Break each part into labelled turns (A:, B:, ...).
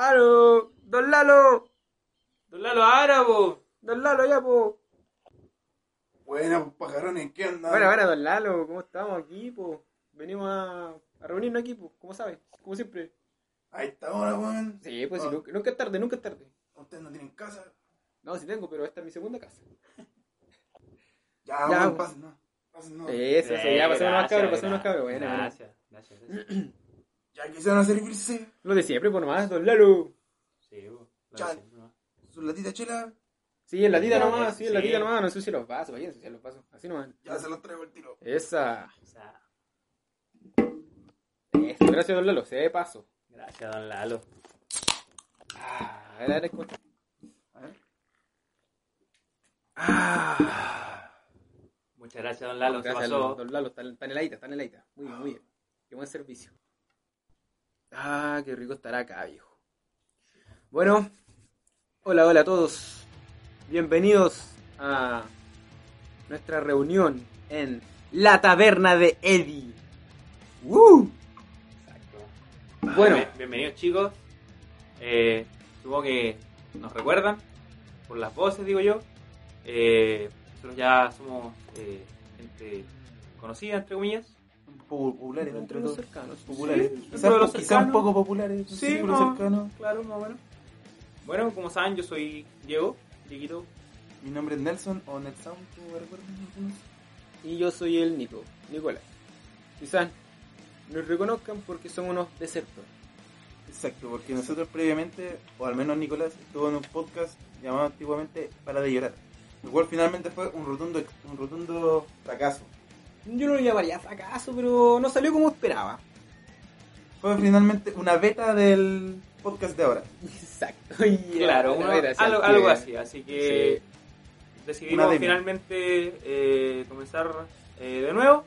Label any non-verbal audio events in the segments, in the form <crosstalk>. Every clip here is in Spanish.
A: ¡Aro! ¡Don Lalo!
B: Don Lalo Árabo.
A: ¡Don Lalo, ya, po!
C: Buena, pues, pajarones, ¿qué onda?
A: Bueno, bueno, Don Lalo, ¿cómo estamos aquí, po? Venimos a, a reunirnos aquí, po, como sabes, como siempre.
C: Ahí está ahora, weón.
A: Sí, pues sí,
C: Ah.
A: nunca, nunca es tarde, nunca es tarde.
C: Ustedes no tienen casa.
A: No, sí tengo, pero esta es mi segunda casa. <laughs>
C: Ya,
A: Ya,
C: weón, pasen, no. Pasen, no.
A: Eso, eso, ya, pasemos unos cabros, pasemos unos cabros. Bueno, bueno.
B: Gracias, gracias, gracias. <clears throat>
C: Ya quisieron servirse
A: Lo de siempre, por nomás, Don Lalo.
B: Sí, ¿no?
C: su latita chela.
A: Sí, en la tita
C: Ya,
A: nomás, sí, en la
B: sí.
A: tita nomás, no ensucie los vasos, vaya ensuciar los vasos. Así nomás.
C: Ya se los traigo el tiro.
A: Esa.
B: O sea,
A: Eso, gracias, Don Lalo, se de paso.
B: gracias, don Lalo.
A: Ah, a ver, a ver, escucha.
C: A ver.
A: Ah.
B: Muchas gracias, don Lalo. ¿Qué
A: Gracias,
B: pasó?
A: Don, Lalo, está, está en el aita, está en el aita. Muy bien, muy bien. Qué buen servicio. Ah, qué rico estar acá, viejo. Bueno, hola, hola a todos. Bienvenidos a nuestra reunión en la taberna de Eddie. ¡Woo!
B: Exacto.
A: Bueno.
B: Bien- bienvenidos, chicos. Eh, supongo que nos recuerdan por las voces, digo yo. Eh, nosotros ya somos eh, gente conocida, entre comillas.
C: Populares
A: Entre los cercanos.
C: Populares.
B: Sí,
C: Quizás
B: dentro de los
C: quizás un
B: cercanos.
C: poco populares.
B: Sí,
C: círculo
B: no.
C: cercano.
B: Claro, más o menos. Bueno, como saben, yo soy Diego, Dieguito.
C: Mi nombre es Nelson o Netsound, como.
A: Y yo soy el Nico, Nicolás. Quizás nos reconozcan porque son unos desertores.
C: Exacto, porque nosotros previamente, o al menos Nicolás, estuvo en un podcast llamado antiguamente Para de Llorar. Lo cual finalmente fue un rotundo, un rotundo fracaso.
A: Yo no lo llamaría fracaso, pero no salió como esperaba.
C: Fue finalmente una beta del podcast de ahora.
A: Exacto. <laughs>
B: Claro,
A: así,
B: algo,
A: que-
B: algo así. Así que decidimos finalmente eh, comenzar eh, de nuevo.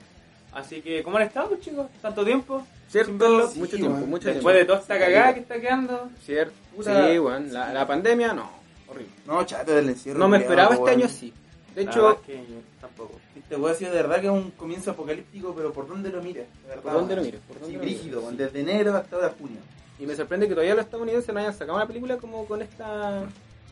B: Así que, ¿cómo han estado, chicos? ¿Tanto tiempo?
A: ¿Cierto? Mucho
C: Sí,
A: tiempo,
C: man.
A: mucho
B: Después de toda esta cagada que está quedando.
A: Cierto.
B: Puta.
A: Sí, weón. La, la pandemia, no. Horrible.
C: No, chato del encierro.
A: No me esperaba este año así. De
B: La
A: hecho,
B: que tampoco.
C: Este weón ha sido de verdad que es un comienzo apocalíptico, pero ¿por dónde lo verdad,
A: ¿por dónde lo dónde
C: Sí, weón, desde enero hasta ahora junio.
A: Y me sorprende que todavía los estadounidenses no hayan sacado una película como con esta...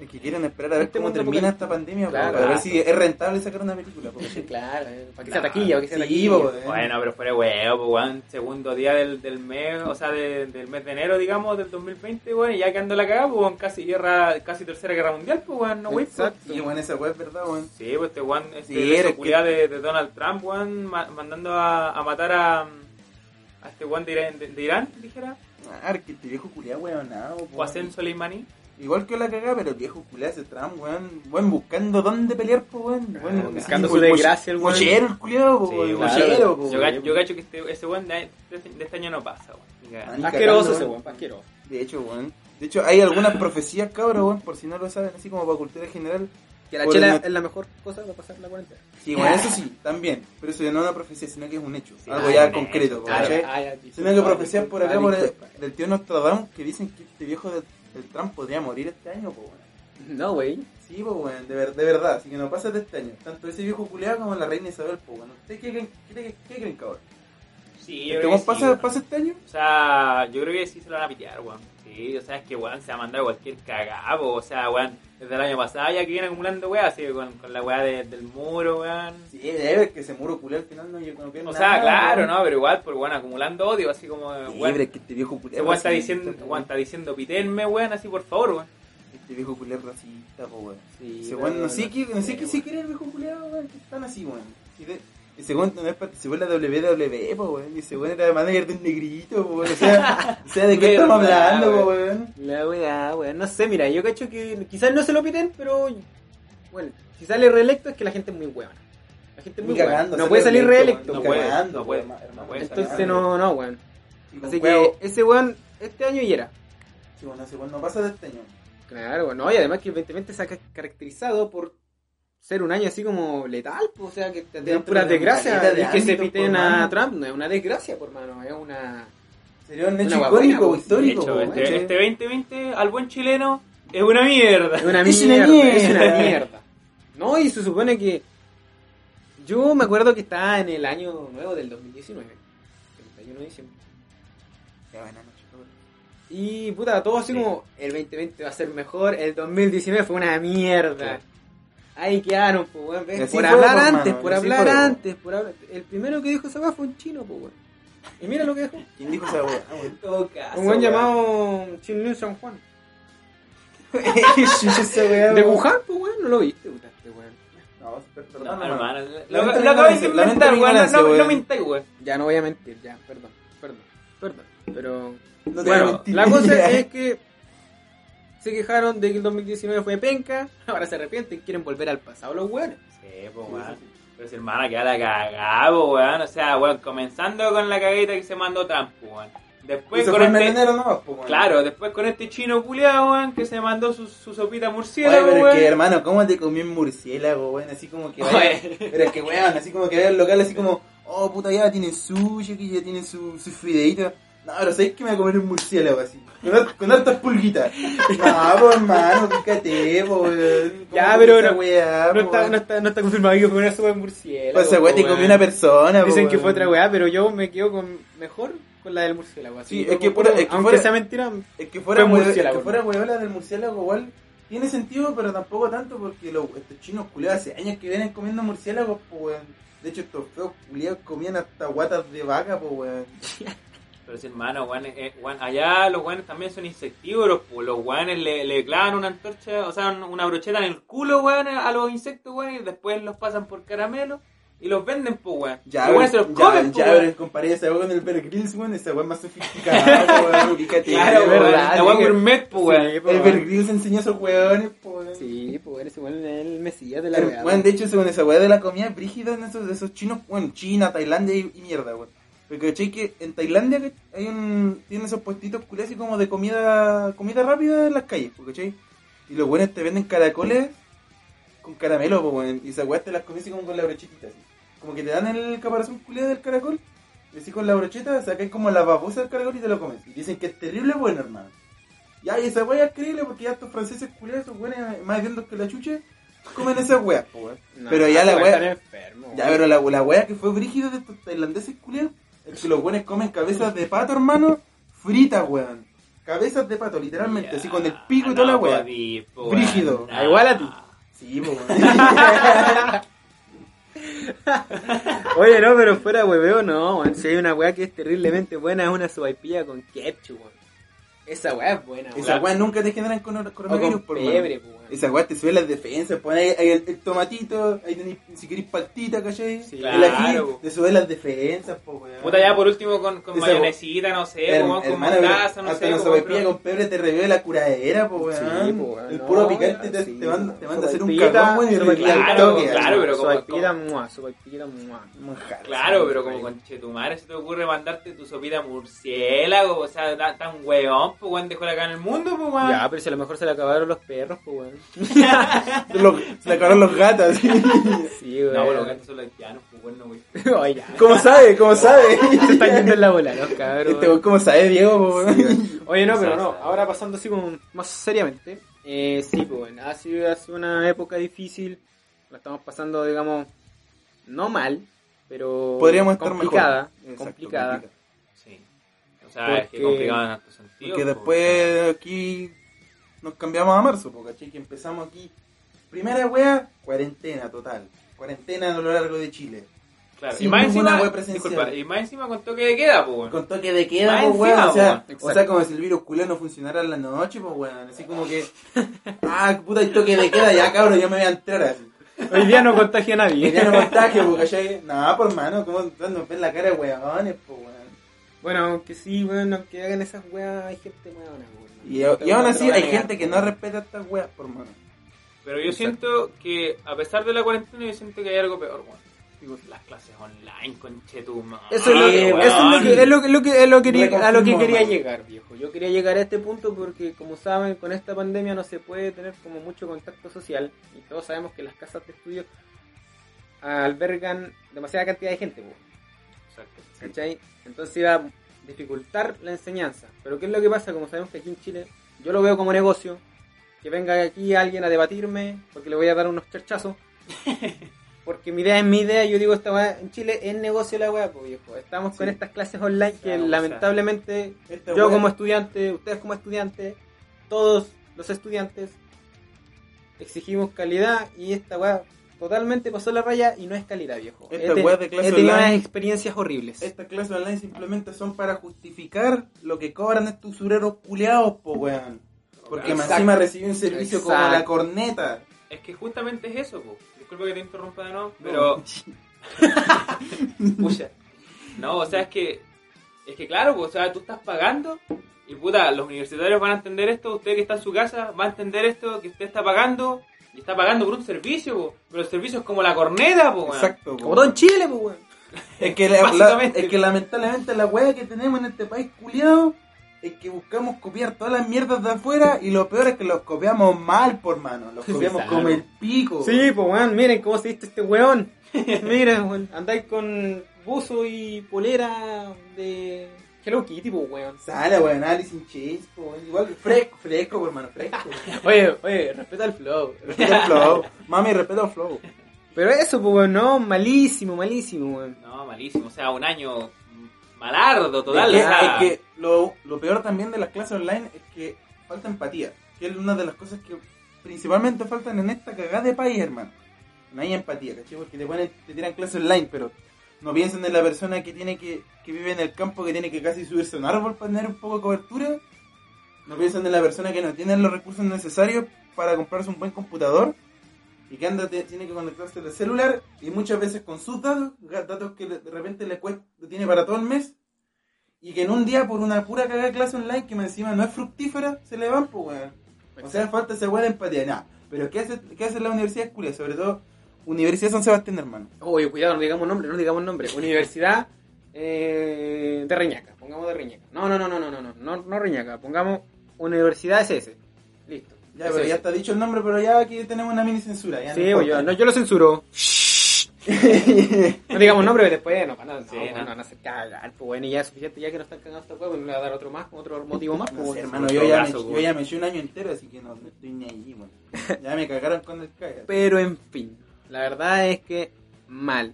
C: Es que quieren esperar a ver
A: Este
C: cómo termina esta pandemia,
A: Claro.
C: para ver si es rentable sacar una película. po. <laughs>
A: claro, eh, para que sea taquilla, para que sea
C: Sí,
A: taquilla.
C: po, weón.
B: Bueno, pero fuera huevo, pues, weón. Segundo día del, del mes, o sea, de- del mes de enero, digamos, del 2020, weón. Y ya que ando la cagada, pues, weón, casi guerra, casi tercera guerra mundial, pues, weón. No, pues.
A: Exacto.
C: Sí, weón, esa weón es verdad, weón.
B: Sí, pues este weón, este
C: Sí, que-
B: de, de Donald Trump, weón, ma- mandando a, a matar a, a este weón de Irán, de, de Irán, dijera,
C: Ah, que este viejo culiado, weón, nada,
B: Qasem Soleimani.
C: Igual que la cagada, pero el viejo culiado ese Trump, weón, weón, buscando dónde pelear, po, weón. Weón,
A: buscando
C: sí,
A: su desgracia, el weón.
C: Mochero el culiado, po,
B: Sí,
C: weón,
B: claro.
C: mochero, po,
B: Yo,
C: weón.
B: gacho- yo cacho que este, ese weón de, de, de este año no pasa, weón.
C: Ah,
A: Asqueroso ese
C: weón.
A: asqueroso.
C: De hecho, weón. De hecho, hay algunas profecías, cabrón, weón, por si no lo saben, así como para cultura general.
A: Que la chela
C: el-
A: es la mejor cosa para pasar la cuarentena.
C: Sí, bueno, eso sí, también. Pero eso ya no es una profecía, sino que es un hecho.
B: Sí,
C: algo
B: ah,
C: ya concreto.
A: Ah,
C: Sino que profecías por acá, por el, del tío Nostradamus, que dicen que este viejo del Trump podría morir este año, pues, weón.
A: No, güey.
C: Sí, pues, weón, de, ver- de verdad, así que no pasa de este año. Tanto ese viejo culeado como la reina Isabel, pues, weón. ¿Ustedes qué creen, qué, qué creen cabrón?
B: Sí, yo
C: ¿Este
B: creo que sí,
C: pasa, pasa este año?
B: O sea, yo creo que sí se lo van a pitear, weón. Sí, o sea, es que weón se va a mandar cualquier cagado, o sea, weón, desde el año pasado ya que viene acumulando weá, así con, con la weá de- del muro, weón.
C: Sí, debe ver que se muro culeado al final no llegó no
B: O
C: nada,
B: sea, claro,
C: weón.
B: ¿no? Pero igual, por weón, acumulando odio, así como,
C: Sí,
B: weón.
C: es que este viejo
B: Ese
C: culeado.
B: weón está diciendo, weón, está diciendo pitenme, weón, así por favor, weón.
C: Este viejo culeado racista, pues, weón.
A: Sí,
C: Ese weón, no sé qué, no sé qué se quiere el viejo culeado, weón, que están así, weón. Y de- Ese weón no es participó en la WWE, po, weón. Y ese weón era manager de un negrito, po, weón. O sea, o sea, ¿de qué estamos hablando, po,
B: weón.
C: weón?
A: La weá, weón. No sé, mira, yo cacho que quizás no se lo piten, pero. Bueno, si sale reelecto es que la gente es muy huevona. La gente es muy
C: cagando,
A: No puede salir
C: reelecto.
B: No puede, no puede,
A: Entonces no, no, weón. Así que ese weón este año y era.
C: Sí, bueno, ese weón no pasa de este año.
A: Claro, weón. No, y además que 2020 se ha ca- caracterizado por ser un año así como letal, pues, o sea, que tendrían
C: Dentro
A: puras
C: de
A: desgracias.
C: de
A: Y que se piten a
C: mano.
A: Trump no es una desgracia, por mano, es una.
C: Sería un hecho icónico, histórico,
B: hecho,
C: po,
B: este,
C: weón.
B: este 2020 al buen chileno es una mierda.
A: Es una
C: Es una
A: mierda, es una
C: mierda.
A: No, y se supone que. Yo me acuerdo que estaba en el año nuevo del 2019, 31 de diciembre.
C: Ya, buena noche.
A: Y puta, todo así
B: Sí.
A: como el 2020 va a ser mejor, el 2019 fue una mierda.
B: Claro.
A: Ahí quedaron, pues, weón. Por
C: fue,
A: hablar antes,
C: mano,
A: por hablar antes, por hablar. El primero que dijo esa weá fue un chino, pues, weón. Y mira lo que dejó.
C: ¿Quién dijo esa weá? <laughs> Ah,
A: Un buen
B: weón.
A: llamado Chin Liu San Juan. <laughs>
C: ¿Qué chucha esa weá,
A: De
C: weón?
A: Wuhan, pues, weón, no lo viste, puta, este weón.
C: No, perdón,
B: No,
C: hermano.
B: lo, acabáis de inventar, weón. No, no, mintáis, weón.
A: Ya no voy a mentir, ya, perdón, perdón, perdón. Pero.
C: No te voy a
A: bueno,
C: mentir.
A: la cosa <laughs> es que se quejaron de que el 2019 fue penca, <laughs> ahora se arrepienten, quieren volver al pasado los weones.
B: Sí, pues, weón. Pero si hermana queda la cagada, pues, weón. O sea, weón, comenzando con la caguita que se mandó Trump, pues, weón. Después con este...
C: enero nomás, po, weón.
B: Claro, después con este chino culiado, weón, que se mandó su, su sopita
C: Oye,
B: murciélago,
C: pero es
B: weón.
C: que, hermano, ¿cómo te comí un murciélago, weón? Así como que vaya-. Pero es que, weón, así como que vaya al local, así como, oh, puta, ya tienen sushi, que ya tienen su, su fideito. No, pero ¿sabes que me voy a comer un murciélago así? Con, har- con hartas pulguitas. No, pues, hermano, fíjate. ¿Cómo
A: Ya, pero no-
C: weá,
A: No está, no, está, no está confirmado que fue una sopa de murciélago.
C: Pues esa weá te comió una persona, po,
A: Dicen que fue otra weá, pero yo me quedo con mejor con la del murciélago. Así
C: Sí,
A: yo
C: es que
A: puro-
C: es que
A: aunque
C: fuera-
A: sea mentira,
C: Es que fuera,
A: Fue
C: hue- es
A: murciélago,
C: que fuera
A: ¿no?
C: huevola del murciélago igual tiene sentido, pero tampoco tanto porque los, estos chinos culiados hace años que vienen comiendo murciélagos, pues weón. De hecho estos feos culiados comían hasta guatas de vaca, pues weón. <laughs>
B: Pero si hermano, weón, eh, weón, allá los weones también son insectívoros, pues los weones le, le clavan una antorcha, o sea, una brocheta en el culo, weón, a los insectos, weón, y después los pasan por caramelo y los venden, pues weón.
C: Ya,
B: se los
C: ya,
B: comen,
C: ya,
B: pues,
C: pero comparé esa weón con el Bear Grylls, weón, esa weón más sofisticada, <laughs> weón, fíjate.
B: Claro, weón,
A: verdad,
B: la weón
A: sí que-
B: gourmet, pues weón.
A: Pues,
C: El Bear
A: weón.
C: Grylls enseñó a esos weones, pues weón.
A: Sí, pues ese weón es el mesías de la
C: weón, de hecho, según esa weá de la comida es brígida en esos, de esos chinos, bueno, China, Tailandia y, y mierda, weón. Porque ¿cachai? que en Tailandia hay un, tienen esos puestitos culiados así como de comida comida rápida en las calles, pues, ¿cachai? Y los buenos te venden caracoles con caramelo, pues. Y esa weá te las comes así como con la brochetita, así. Como que te dan el caparazón culiado del caracol, y así con la brocheta sacáis como la babosa del caracol y te lo comes. Y dicen que es terrible bueno, hermano. Ya, y esa weá es creíble porque ya estos franceses culiados, esos weones más vientos que la chuche, comen esas weas, pues, weón. <laughs>
A: No,
C: pero ya la
A: están enfermos,
C: Ya, pero la, la wea que fue brígida de estos tailandeses culiados es que los buenos comen cabezas de pato, hermano, fritas, weón. Cabezas de pato, literalmente, así con el pico y toda la wea.
B: podí, po,
C: Brígido.
A: Ah, igual a ti.
C: Sí, pues, weón. <laughs>
A: Oye, no, pero fuera hueveo, no, weón. Si hay una weá que es terriblemente buena, es una sopaipilla con ketchup, weón. Esa weá es buena, weón.
C: Esa wea nunca te generan con
A: O
C: coronavirus,
A: con
C: por
A: pebre, pues, weón.
C: Esa wea te sube las defensas, pone ahí, ahí el, el tomatito, ahí tenés, si querés paltita, ¿cachai?
A: Sí.
C: el ají,
B: Claro.
C: te sube las defensas, po, weón.
B: Puta, ya por último con, con
C: Esa-
B: mayonesita, no sé, weón, con mostaza, no
C: hasta
B: sé,
C: la sopaipilla
B: pero-
C: con pebre te revive la curadera, po, weón.
A: Sí, po, weón,
C: El
A: no,
C: puro picante te,
A: sí,
C: te manda, te manda a hacer un cagón, weón, y al
B: claro,
C: toque,
B: claro, pero como-
A: Sopaipilla, mua, sopaipilla, mua.
C: Manjar,
B: Claro, pero como con Chetumare se te ocurre mandarte tu sopita murciélago, o sea, tan, tan weón, pues weón, dejó acá en el mundo, pues weón.
A: Ya, pero si a lo mejor se le acabaron los perros, pues, weón. <laughs>
C: Los- acabaron los gatos, así.
A: Sí, weón.
B: No, los gatos son haitianos, pues weón, no, güey. <laughs>
A: Oye, ya.
C: ¿Cómo sabe? ¿Cómo sabe? <laughs>
A: Se están yendo en la bola, los cabros.
C: Este. ¿Cómo sabe, Diego? weón?
A: Oye, no, pero no. Ahora pasando así como más seriamente. Eh, sí, pues, bueno, ha sido, ha sido una época difícil. La estamos pasando, digamos, no mal, pero
C: Podríamos estar
A: complicada.
C: mejor. Exacto,
A: complicada.
C: complicado.
B: Sí. O sea, es que
A: Porque-
B: complicado en alto sentido.
C: Porque
B: pues,
C: después aquí nos cambiamos a marzo, porque ¿cachai? que empezamos aquí. Primera wea, cuarentena total. Cuarentena a lo largo de Chile.
B: Claro,
C: sin
B: y más encima, disculpa, y más encima con toque de queda, pues weón.
C: Con toque de queda, pues, weón.
B: encima,
C: O sea,
A: weón.
C: o sea, como si el virus culé no funcionara en la noche, pues, weón. Así como que, ah, puta, hay toque de queda, ya cabrón, yo me voy a entrar así.
A: Hoy día no contagia a nadie.
C: Y ya no contagio, porque ya, no, por mano, como nos ven la cara de weones, pues, weón.
A: Bueno, aunque sí, bueno, aunque hagan esas weas, hay gente weona, weón.
C: Y, y aún así hay gente que no respeta estas weas, por mano.
B: Pero yo
A: Exacto.
B: siento que, a pesar de la cuarentena, yo siento que hay algo peor, weón. Digo, las clases online, con Chetuma.
A: Eso es lo que,
C: weón.
A: eso es lo que, es lo que, lo que- es lo que quería- a lo que
C: Reconfirmo,
A: quería
C: hermano.
A: llegar, viejo. Yo quería llegar a este punto porque, como saben, con esta pandemia no se puede tener como mucho contacto social y todos sabemos que las casas de estudio albergan demasiada cantidad de gente, po,
B: Exacto.
A: ¿cachai? Entonces iba a dificultar la enseñanza. Pero ¿qué es lo que pasa? Como sabemos que aquí en Chile, yo lo veo como negocio, que venga aquí alguien a debatirme porque le voy a dar unos charchazos. <laughs> porque mi idea es mi idea, yo digo esta weá, en Chile es negocio la weá, pues viejo. Estamos con estas clases online que
B: Claro, o sea,
A: lamentablemente yo como estudiante, ustedes como estudiantes, todos los estudiantes exigimos calidad y esta weá totalmente pasó la raya y no es calidad, viejo.
C: Esta
A: He
C: de clase
A: he tenido
C: online-
A: unas experiencias horribles.
C: Estas clases online simplemente son para justificar lo que cobran estos usureros culiados, po weón. Porque más
A: Exacto.
C: encima recibe un servicio como la corneta.
B: Es que justamente es eso, po. Disculpa que te interrumpa de nuevo, pero. <laughs> Pucha. No, o sea, es que. Es que claro, pues, o sea, tú estás pagando y puta, los universitarios van a entender esto, usted que está en su casa va a entender esto, que usted está pagando y está pagando por un servicio, po. pero el servicio es como la corneta, po, weón.
C: Exacto, po.
A: Como todo en Chile, pues weón.
C: Es que, <laughs> la- la-
B: Básicamente.
C: es que lamentablemente la weá que tenemos en este país culiado es que buscamos copiar todas las mierdas de afuera y lo peor es que los copiamos mal, por mano. Los copiamos
A: Exacto.
C: como el pico.
A: Sí, pues weón, miren cómo se viste este weón. <laughs> Miren, weón, andáis con buzo y polera de Hello Kitty, pues weón.
C: Sale, weón, Alice in Chains, po, weón. Igual fresco, fresco, hermano, fresco. <laughs>
A: Oye, oye, respeta el flow.
C: Respeto el flow. Mami, respeto el flow.
A: Pero eso, pues weón, no, malísimo, malísimo, weón.
B: No, malísimo, o sea, un año malardo total.
C: es que,
B: o sea,
C: es que lo, lo peor también de las clases online es que falta empatía. Que es una de las cosas que principalmente faltan en esta cagada de país, hermano. No hay empatía, ¿cachai? Porque te, ponen, te tiran clases online, pero no piensan en la persona que tiene que, que vive en el campo, que tiene que casi subirse a un árbol para tener un poco de cobertura. No piensan en la persona que no tiene los recursos necesarios para comprarse un buen computador y que anda tiene que conectarse al celular y muchas veces con sus datos, datos que de repente le cuesta, lo tiene para todo el mes y que en un día por una pura cagada clase online que encima no es fructífera, se le van, pues weón. O sea, falta esa weá de empatía, nada. Pero ¿qué hace, qué hace la Universidad Culia? Sobre todo Universidad San Sebastián, hermano.
A: Oye, cuidado, no digamos nombre, no digamos nombre. Universidad eh, de Reñaca, pongamos de Reñaca. No, no, no, no, no, no, no, no, no Reñaca, pongamos Universidad SS. Listo.
C: Ya, pero
A: SS.
C: ya está dicho el nombre, pero ya aquí tenemos una mini censura. Ya
A: Sí,
C: no
A: pues yo, no, yo lo censuro. <laughs> No digamos nombre, que después no, para nada,
B: Sí,
A: no,
B: no.
A: no, van a hacer cagar, pues bueno, y ya es suficiente, ya que nos están cagando esta huevo, no le va a dar otro más, otro motivo más, pues
C: No sé,
A: bueno.
C: hermano, yo ya, me, yo ya me eché un año entero, así que no, no estoy ni ahí, weón. Ya me cagaron con el caga. <laughs>
A: Pero en fin, la verdad es que mal.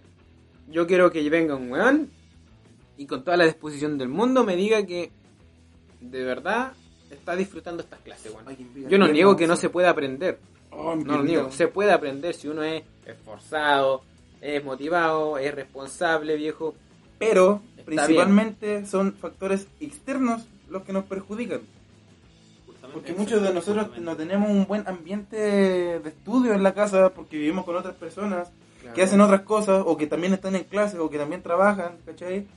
A: Yo quiero que venga un weón y con toda la disposición del mundo me diga que de verdad está disfrutando estas clases, weón. Yo no niego que no se puede aprender.
C: Oh,
A: No lo niego. Se puede aprender si uno es esforzado, es motivado, es responsable, viejo.
C: Pero
A: Está
C: principalmente son factores externos los que nos perjudican. Porque muchos de nosotros no tenemos un buen ambiente de estudio en la casa porque vivimos con otras personas que hacen otras cosas o que también están en clases o que también trabajan, ¿cachai?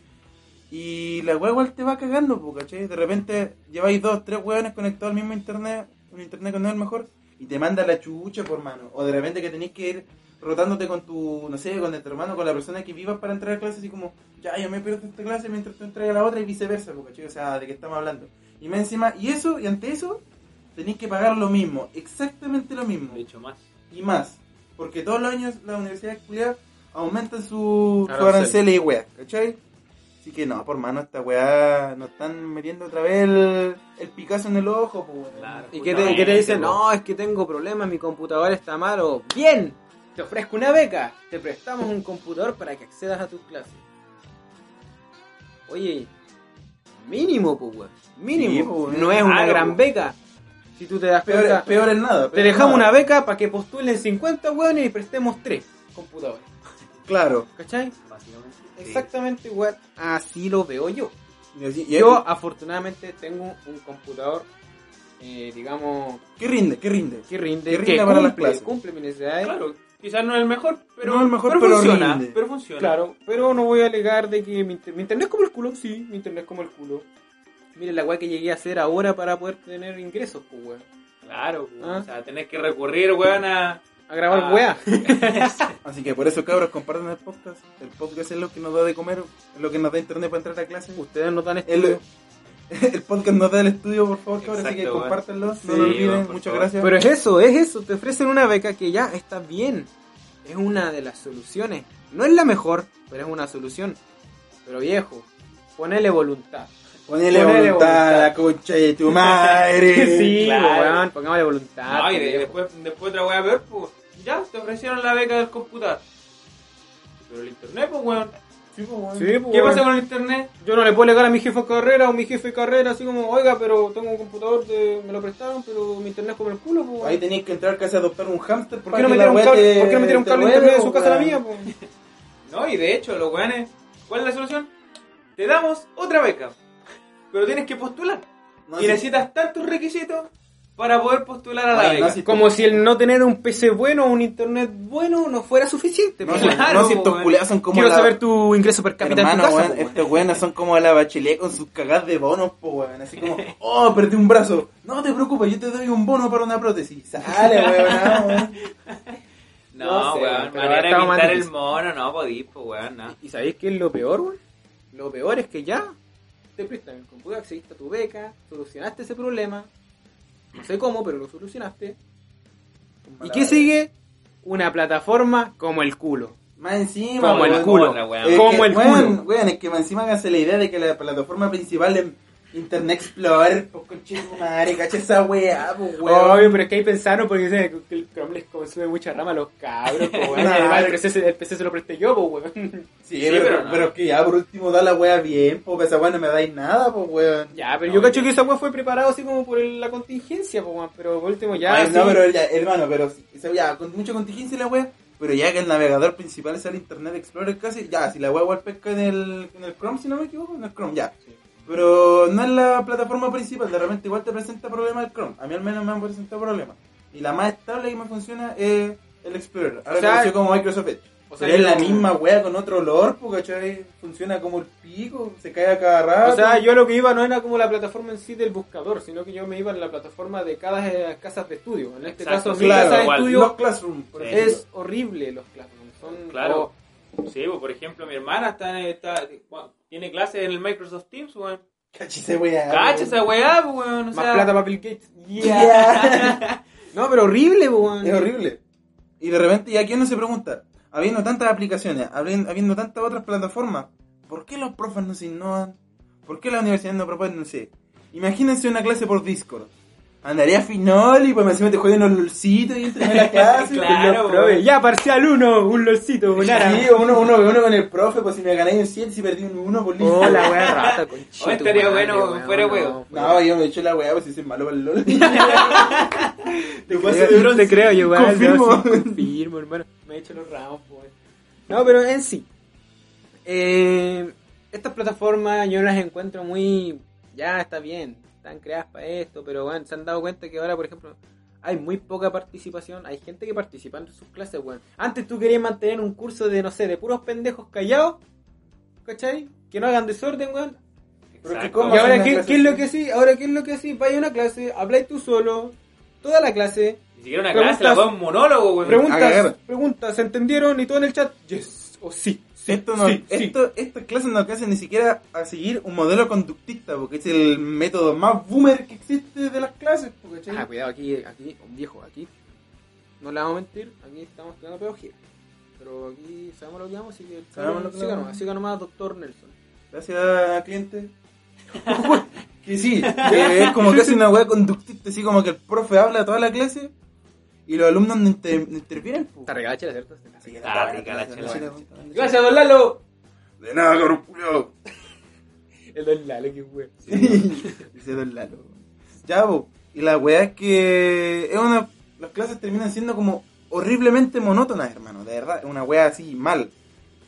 C: Y la igual te va cagando, ¿cachai? De repente lleváis dos, tres hueones conectados al mismo internet, un internet que no es el mejor, y te manda la chucha por mano. O de repente que tenéis que ir rotándote con tu, no sé, con tu hermano, con la persona que vivas para entrar a clase, así como, ya, yo me pierdo esta clase mientras tú entras a la otra y viceversa, ¿cachai? O sea, de qué estamos hablando. Y más encima, y eso, y ante eso, tenéis que pagar lo mismo, exactamente lo mismo
B: De hecho, más.
C: y más. Porque todos los años las universidades culiadas aumentan su, su
A: Arancel.
C: arancel y weá, ¿cachai? Así que no, por mano, esta weá nos están metiendo otra vez el, el Picasso en el ojo.
B: Claro.
A: ¿Y qué te, dicen? No, es que tengo problemas, mi computador está malo. Bien, te ofrezco una beca. Te prestamos un computador para que accedas a tus clases. Oye, mínimo, pues, weón. Mínimo.
C: Sí,
A: no es una
B: Claro,
A: gran beca. Si tú te das
C: Peor,
A: cuenta,
C: peor es nada.
A: te
C: peor
A: dejamos
C: nada.
A: una beca para que postulen 50 weones y prestemos 3 computadores.
C: Claro.
A: ¿Cachai?
B: Básicamente. Sí.
A: Exactamente igual. Así lo veo yo.
C: Y así- y-
A: Yo, afortunadamente, tengo un computador, eh, digamos,
C: ¿Qué rinde? ¿Qué rinde?
A: que rinde,
C: Que
A: que,
C: rinde para las
A: cumple,
C: clases.
A: cumple mis necesidades.
B: Claro, quizás no es el mejor, pero,
C: No es el mejor, pero
B: funciona.
C: rinde.
B: Pero funciona.
A: Claro, pero no voy a alegar de que mi, inter- mi internet es como el culo. Sí, mi internet es como el culo. Miren la weá que llegué a hacer ahora para poder tener ingresos, pues weón.
B: Claro, pues,
A: Ah.
B: o sea, tenés que recurrir, weón, a...
A: A grabar
B: Ah.
A: weá. <laughs>
C: Así que por eso, cabros, compartan el podcast. El podcast es lo que nos da de comer, es lo que nos da internet para entrar a clase.
A: Ustedes no dan
C: El,
A: estudio. <laughs>
C: el podcast nos da el estudio, por favor, cabros, así que compártanlo. No
B: Sí,
C: lo olviden, muchas
B: favor.
C: gracias.
A: Pero es eso, es eso. Te ofrecen una beca que ya está bien. Es una de las soluciones. No es la mejor, pero es una solución. Pero viejo, ponele voluntad.
C: Ponele
A: Ponele
C: voluntad a
A: voluntad.
C: la concha de tu madre. <laughs>
A: sí,
B: claro.
A: weón, pongámosle voluntad.
B: no, y
A: pues,
B: de-
A: viejo.
B: después, después otra weá peor, pues, ya, te ofrecieron la beca del computador. Pero el internet, pues, weón.
A: Sí, pues,
B: ¿Qué
A: weón.
B: pasa con el internet?
A: Yo no le puedo alegar a mi jefe de carrera o mi jefe de carrera así como, oiga, pero tengo un computador, de, me lo prestaron, pero mi internet es como el culo, pues.
C: Ahí tenéis que entrar casi a adoptar un hámster.
A: ¿Por
C: para
A: qué no
C: que
A: me
C: la
A: un cable, ¿por qué no metieron un cable de internet de su
C: po,
A: casa a la mía, pues? <laughs>
B: No, y de hecho, los weones, ¿cuál es la solución? Te damos otra beca. Pero tienes que postular.
C: No,
B: y
C: si-
B: necesitas tantos requisitos para poder postular a la
C: no,
B: beca.
C: si-
A: Como si el no tener un PC bueno o un internet bueno no fuera suficiente.
C: No, si,
B: Claro,
C: no, si estos
B: weón.
C: culiados son como
A: Quiero
C: la...
A: saber tu ingreso per cápita
C: Hermano,
A: en tu casa.
C: estos weones son como la bachelet con sus cagadas de bonos, po, weón. Así como, <laughs> oh, perdí un brazo. No te preocupes, yo te doy un bono para una prótesis. Sale, <laughs> weón, no, weón.
B: No,
A: No sé,
B: weón, manera de pintar el mono, no podís, pues, weón, no.
A: ¿Y sabéis qué es lo peor, weón? Lo peor es que ya te prestan el computador, accediste a tu beca, solucionaste ese problema. No sé cómo, pero lo solucionaste. ¿Y qué sigue? Una plataforma como el culo.
C: Más encima,
A: Como el culo. Como el culo.
C: weón, es que más encima háganse la idea de que la plataforma principal es Internet Explorer, pues conche madre, cacha esa weá, pues weón.
A: Obvio, pero es que ahí pensaron porque dicen que el Chrome les consume mucha rama a los cabros, po, weón. Además el PC, el PC se lo presté yo, pues, weón.
C: Sí,
B: Sí,
C: pero,
B: pero
C: pero,
B: no.
C: que ya por último da la weá bien, pues esa weá no me dais nada, pues weón.
A: Ya, pero
B: No,
A: yo cacho que esa weá fue preparado así como por el- la contingencia, pues, weón. Pero por último ya.
C: Ay,
A: sí.
C: no, pero ya, hermano, pero ya, con mucha contingencia la weá, pero ya que el navegador principal es el Internet Explorer casi, ya, si la weá igual pesca en el, en el Chrome, si no me equivoco, en el Chrome, ya.
B: Sí.
C: Pero no es la plataforma principal, de repente igual te presenta problemas el Chrome. A mí al menos me han presentado problemas. Y la más estable que me funciona es el Explorer. Ahora
A: O sea,
C: como Microsoft Edge.
A: o sea,
C: Pero es la misma wea con otro olor, porque ¿cachai? funciona como el pico, se cae a cada rato.
A: O sea, yo lo que iba no era como la plataforma en sí del buscador, sino que yo me iba en la plataforma de cada eh, casas de estudio. En este
B: Exacto,
A: caso, mi
C: claro,
A: casa de
B: igual.
A: estudio
C: los Classroom,
A: es horrible los classrooms. Son
B: Claro.
A: o-
B: Sí, pues, por ejemplo, mi hermana está, está tiene clases en el Microsoft Teams, weón.
C: Cacha esa wea.
B: Cacha esa weá, pues, weón. O
A: más
B: sea,
A: plata para Bill Gates.
C: Yeah. <laughs>
A: No, pero horrible, po, weón.
C: Es horrible. Y de repente, y aquí uno se pregunta, habiendo tantas aplicaciones, habiendo, habiendo tantas otras plataformas, ¿por qué los profes no se innovan? ¿Por qué la universidad no propone, no sé? Imagínense una clase por Discord. Andaría finol y pues encima te juegan los lolcitos y entran en la <laughs> clase.
B: Claro,
A: Los probé. Ya, parcial uno, un lolcito, un ara.
C: Sí, uno, uno, uno con el profe, pues si me ganáis un 7, si perdí un 1 por listo.
A: Oh, la wea rata, con
B: Oh, estaría bueno, fuera weo.
C: No, yo me eché la weá, pues si soy malo para el LOL. <laughs>
A: Te
C: paso de bronce.
A: Te creo, yo igual.
C: Confirmo.
A: yo sí, <laughs> confirmo, hermano. Me he hecho los ramos, pues. No, pero en sí. Eh, estas plataformas yo las encuentro muy. Ya está bien, están creadas para esto, pero bueno, se han dado cuenta que ahora, por ejemplo, hay muy poca participación. Hay gente que participa en sus clases, weón. Antes tú querías mantener un curso de, no sé, de puros pendejos callados, ¿cachai? Que no hagan desorden, weón.
B: Exacto.
C: ¿Cómo
A: Y ahora, ¿qué, es lo que sí? Ahora, ¿qué es lo que sí? Vaya a una clase, habláis tú solo, toda la clase,
B: Ni siquiera una
A: Preguntas-
B: clase, la un monólogo, weón.
A: Preguntas, preguntas, ¿se entendieron? Y todo en el chat, yes, o sí, sí,
C: Esto no,
A: sí, sí.
C: esto, estas clases no alcanzan ni siquiera a seguir un modelo conductista, porque es el método más boomer que existe de las clases, porque.
A: Ah, cuidado, aquí, aquí, un viejo, aquí, no le vamos a mentir, aquí estamos tirando pedagogía. Pero aquí sabemos lo que vamos, así que
C: Sabemos lo que
A: siga nomás, siga nomás, doctor Nelson.
C: Gracias, cliente. <laughs> que sí, que es como casi una weá conductista, así como que el profe habla a toda la clase y los alumnos no, inter- no intervienen. po.
A: Está regada, chela, ¿cierto?
C: La la-
B: chela.
C: la-
A: Gracias, don Lalo.
C: De nada, cabrón, culiao. <laughs>
A: El don Lalo, qué wea. <laughs>
C: Dice Don Lalo. Ya, po. Y la weá es que es una, las clases terminan siendo como horriblemente monótonas, hermano. De verdad, es una weá así, mal.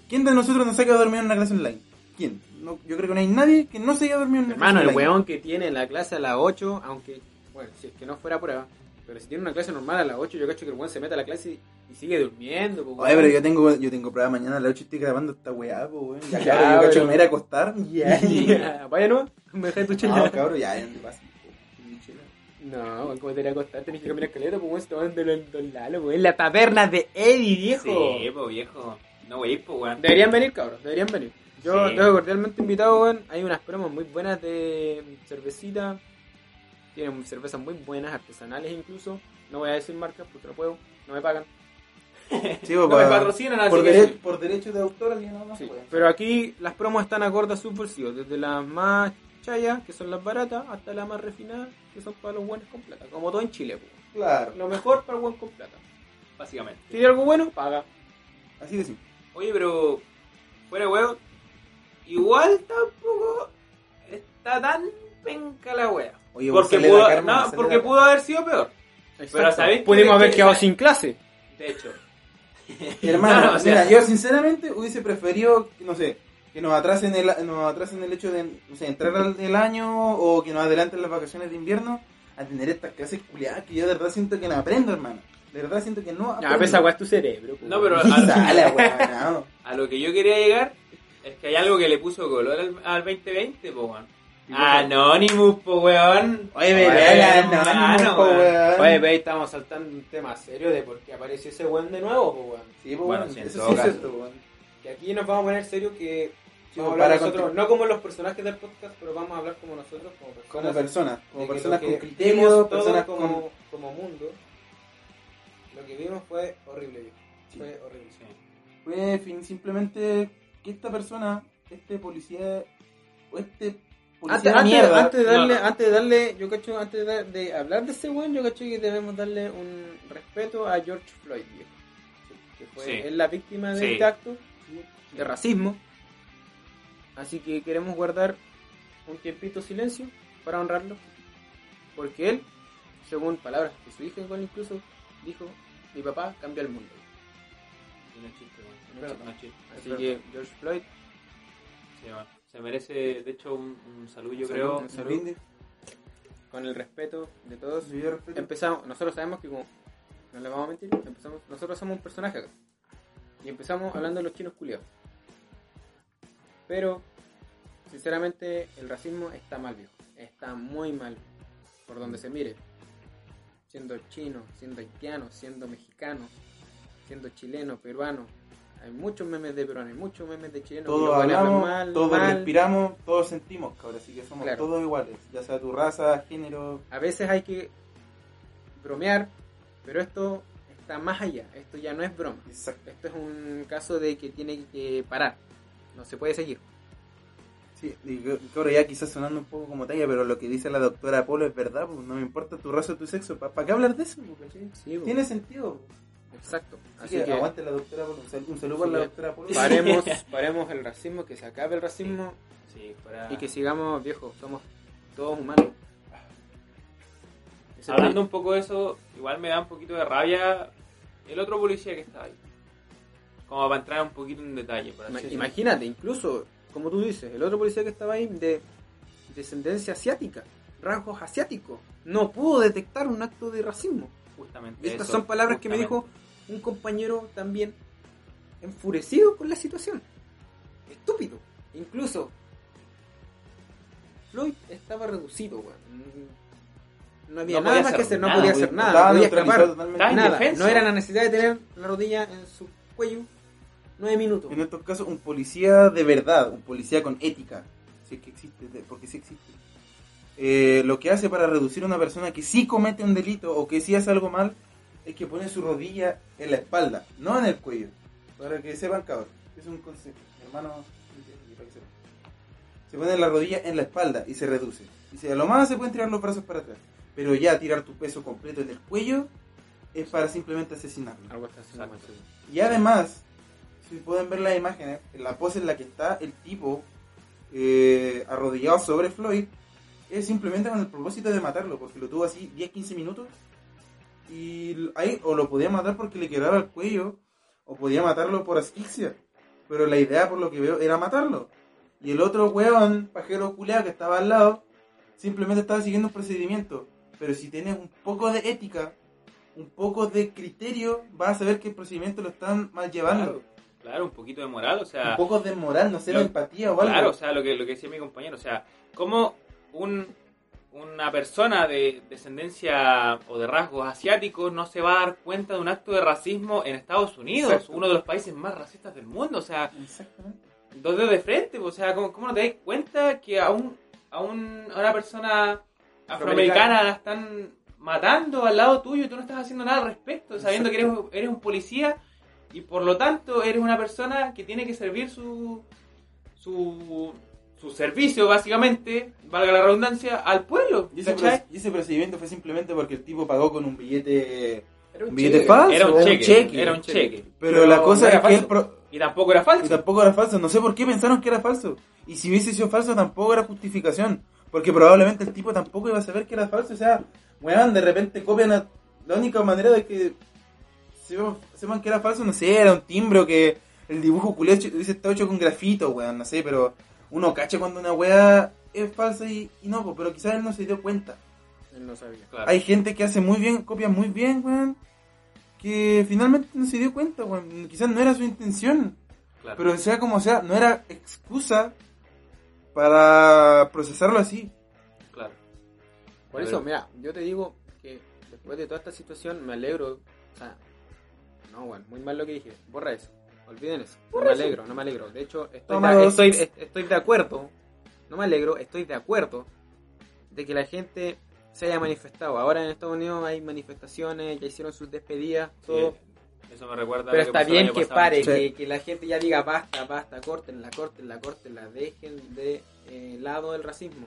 C: ¿Quién de nosotros no se ha quedado dormido en una clase online? ¿Quién? No, yo creo que no hay nadie que no se haya dormido en una
A: Hermano,
C: clase
A: el
C: online.
A: weón que tiene la clase a las 8, aunque, bueno, si es que no fuera prueba, pero si tiene una clase normal a las 8, yo cacho que el weón se mete a la clase y, sigue durmiendo. po,
C: Oye, pero yo tengo, yo tengo prueba mañana a las 8 y estoy grabando esta weá, po, weón. Ya, claro, yo cacho que me iré a acostar. <laughs> Ya,
A: Ya, Vaya no, me dejas tu chela.
C: No, cabrón, ya, ya no te pasa.
A: No, como te iré a acostar, tenés que caminar escaleta, pues weón, se tomando el Don Lalo, weón. La taberna de Eddie, viejo.
B: Sí, pues viejo. No, wey, pues, weón.
A: Deberían venir, cabros, deberían venir. Yo
B: Sí.
A: estoy cordialmente invitado, weón. Hay unas promos muy buenas de cervecita. Tienen cervezas muy buenas, artesanales incluso. No voy a decir marcas porque no puedo, no me pagan. <laughs>
C: Sí,
B: No me
C: pa-
B: patrocinan, así
C: por,
B: que
C: dere-
B: sí.
C: por derecho de autor, aquí no,
A: Sí,
C: puede.
A: pero aquí las promos están acordes a sus bolsillos, desde las más chayas, que son las baratas, hasta las más refinadas, que son para los buenos con plata. Como todo en Chile, pues.
C: Claro,
A: Lo mejor para el buen con plata.
B: Básicamente.
A: ¿Tiene algo bueno? Paga.
C: así de simple.
B: Oye, pero fuera de huevo, igual tampoco está tan penca la wea.
C: Oye,
B: Porque, pudo,
C: Carmen,
B: no, porque
C: la-
B: pudo haber sido peor. Pero ¿sabéis?
A: Pudimos haber
B: Que-
A: quedado
B: que-
A: sin clase.
B: De hecho. <laughs>
C: Hermano,
B: No, no, o sea-
C: mira, yo sinceramente hubiese preferido, no sé, que nos atrasen el, nos atrasen el hecho de, no sé, entrar al el año o que nos adelanten las vacaciones de invierno a tener estas clases culiadas que yo de verdad siento que no aprendo, hermano. De verdad siento que no aprendo.
A: pero esa tu cerebro.
B: No, pero- <laughs>
C: no.
B: A lo que yo quería llegar es que hay algo que le puso color al, al 2020, po. Anonymous, po, weón.
C: Oye, po,
B: weón.
C: weón.
A: Oye, ve, estamos saltando un tema serio de por qué apareció ese weón de nuevo, po, weón.
C: Sí, po,
B: Bueno,
C: weón,
B: sí,
C: eso sí es cierto, weón.
A: Y aquí nos vamos a poner serio que
C: Sí,
A: vamos a
C: para
A: hablar nosotros, no como los personajes del podcast, pero vamos a hablar como nosotros, como personas.
C: Como personas, como
A: que
C: personas con
A: que
C: criterio, personas
A: como,
C: con...
A: como mundo. Lo que vimos fue horrible.
C: Sí.
A: Fue horrible.
C: Fue fin- simplemente que esta persona, este policía, o este
A: Antes,
C: de
A: antes- de darle,
B: No,
A: antes de darle, yo cacho, antes de, de hablar de ese weón, yo cacho que debemos darle un respeto a George Floyd, viejo. Que fue
B: Sí.
A: él la víctima de
B: Sí.
A: este acto de racismo. Así que queremos guardar un tiempito silencio para honrarlo. Porque él, según palabras de su hija igual incluso, dijo, mi papá cambió el mundo.
B: No chiste.
A: No.
B: No chiste.
A: Así que George Floyd,
B: Sí, weón. Se merece, de hecho, un, un saludo, yo creo.
A: un
C: salud.
A: brindis. con el respeto de todos,
C: Sí, yo respeto.
A: empezamos, nosotros sabemos que como, no le vamos a mentir, empezamos, nosotros somos un personaje acá. Y empezamos hablando de los chinos culiados. Pero, sinceramente, el racismo está mal, viejo. Está muy mal, por donde se mire. Siendo chino, siendo haitiano, siendo mexicano, siendo chileno, peruano. Hay muchos memes de peruanos, hay muchos memes de chilenos.
C: Todos hablamos,
A: mal,
C: todos
A: mal.
C: respiramos, todos sentimos, cabrón. Así que somos
A: Claro.
C: todos iguales. Ya sea tu raza, género.
A: a veces hay que bromear, pero esto está más allá. Esto ya no es broma.
C: Exacto.
A: Esto es un caso de que tiene que parar. No se puede seguir.
C: Sí, ahora ya quizás sonando un poco como talla, pero lo que dice la doctora Polo es verdad, pues no me importa tu raza o tu sexo. ¿Para qué hablar de eso?
A: Sí.
C: Tiene sentido.
A: Exacto.
C: Así,
A: Así
C: que,
A: que
C: aguante la doctora Polo. Un sal- un saludo para la doctora Polo.
A: paremos, <laughs> paremos el racismo, que se acabe el racismo
B: Sí,
A: y que sigamos viejos. Somos todos humanos. Ese
B: Hablando un poco de eso, igual me da un poquito de rabia el otro policía que está ahí. Como para entrar un poquito en detalle. Por así
A: Ima-
B: decirlo.
A: Imagínate, incluso, como tú dices, el otro policía que estaba ahí de descendencia asiática, rasgos asiáticos, no pudo detectar un acto de racismo.
B: Justamente
A: Estas
B: eso,
A: son palabras que me dijo. Un compañero también enfurecido con la situación. Estúpido. Incluso Floyd estaba reducido, weón. No había
B: No
A: nada más que
B: hacer
A: no
B: nada,
A: podía hacer nada, no podía escapar. Nada, era la necesidad de tener la rodilla en su cuello nueve minutos.
C: En estos casos, un policía de verdad, un policía con ética, si es que existe, porque sí existe. Eh, lo que hace para reducir a una persona que sí comete un delito o que sí hace algo mal es que pone su rodilla en la espalda, no en el cuello. Para que sepan, cabrón. Es un consejo. Hermano, se pone la rodilla en la espalda y se reduce. Y si a lo más se pueden tirar los brazos para atrás. Pero ya tirar tu peso completo en el cuello es para simplemente asesinarlo.
A: Algo.
C: Y además, si pueden ver las imágenes, en la pose en la que está el tipo eh, arrodillado sobre Floyd, es simplemente con el propósito de matarlo, porque lo tuvo así 10-15 minutos. Y ahí o lo podía matar porque le quebraba el cuello, o podía matarlo por asfixia. Pero la idea, por lo que veo, era matarlo. Y el otro weón, pajero culeado que estaba al lado, simplemente estaba siguiendo un procedimiento. Pero si tienes un poco de ética, un poco de criterio, vas a saber que el procedimiento lo están mal llevando.
B: Claro, claro, un poquito de moral, o sea...
C: Un poco de moral, no sé,
B: Lo-
C: empatía o algo.
B: Claro, o sea, lo que, lo que decía mi compañero, o sea, como un, una persona de descendencia o de rasgos asiáticos no se va a dar cuenta de un acto de racismo en Estados Unidos,
C: Exacto.
B: uno de los países más racistas del mundo, o sea, dos dedos de frente, o sea, ¿cómo, cómo no te das cuenta que a, un, a, un, a una persona afroamericana la están matando al lado tuyo y tú no estás haciendo nada al respecto, sabiendo que eres, eres un policía y por lo tanto eres una persona que tiene que servir su, su, su servicio, básicamente, valga la redundancia, al pueblo.
C: Y ese, y procedimiento fue simplemente porque el tipo pagó con un billete
A: Era un
C: Billete
A: cheque.
C: falso.
B: Era un
C: era un
B: cheque. Era un cheque.
C: Pero,
A: Pero
C: la cosa
A: no
C: es que él pro-
B: Y tampoco era
C: y
B: falso.
C: tampoco era falso. No sé por qué pensaron que era falso. Y si hubiese sido falso, tampoco era justificación. Porque probablemente el tipo tampoco iba a saber que era falso. O sea, weón, de repente copian a... La única manera de que sepan, sepan que era falso, no sé, era un timbre o que el dibujo culé hubiese estado hecho con grafito, weón, no sé, pero uno cacha cuando una weá es falsa y, y no, pero quizás él no se dio cuenta.
A: Él no sabía.
B: Claro.
C: Hay gente que hace muy bien, copia muy bien, weón, que finalmente no se dio cuenta, weón. Quizás no era su intención,
B: claro.
C: pero sea como sea, no era excusa para procesarlo así.
B: claro.
A: Por eso, mira, yo te digo que después de toda esta situación me alegro. O sea, no, bueno, muy mal lo que dije. Borra eso. Olviden eso. No me alegro, no me alegro. De hecho, estoy, de, estoy, est- estoy de acuerdo. No me alegro, estoy de acuerdo de que la gente se haya manifestado. Ahora en Estados Unidos hay manifestaciones, ya hicieron sus despedidas, todo.
B: Sí, Eso me recuerda a
A: Pero
B: lo que
A: está bien que
B: pasado.
A: pare,
C: Sí.
A: que, que la gente ya diga basta, basta, córtenla, córtenla, córtenla, dejen de eh, lado el racismo.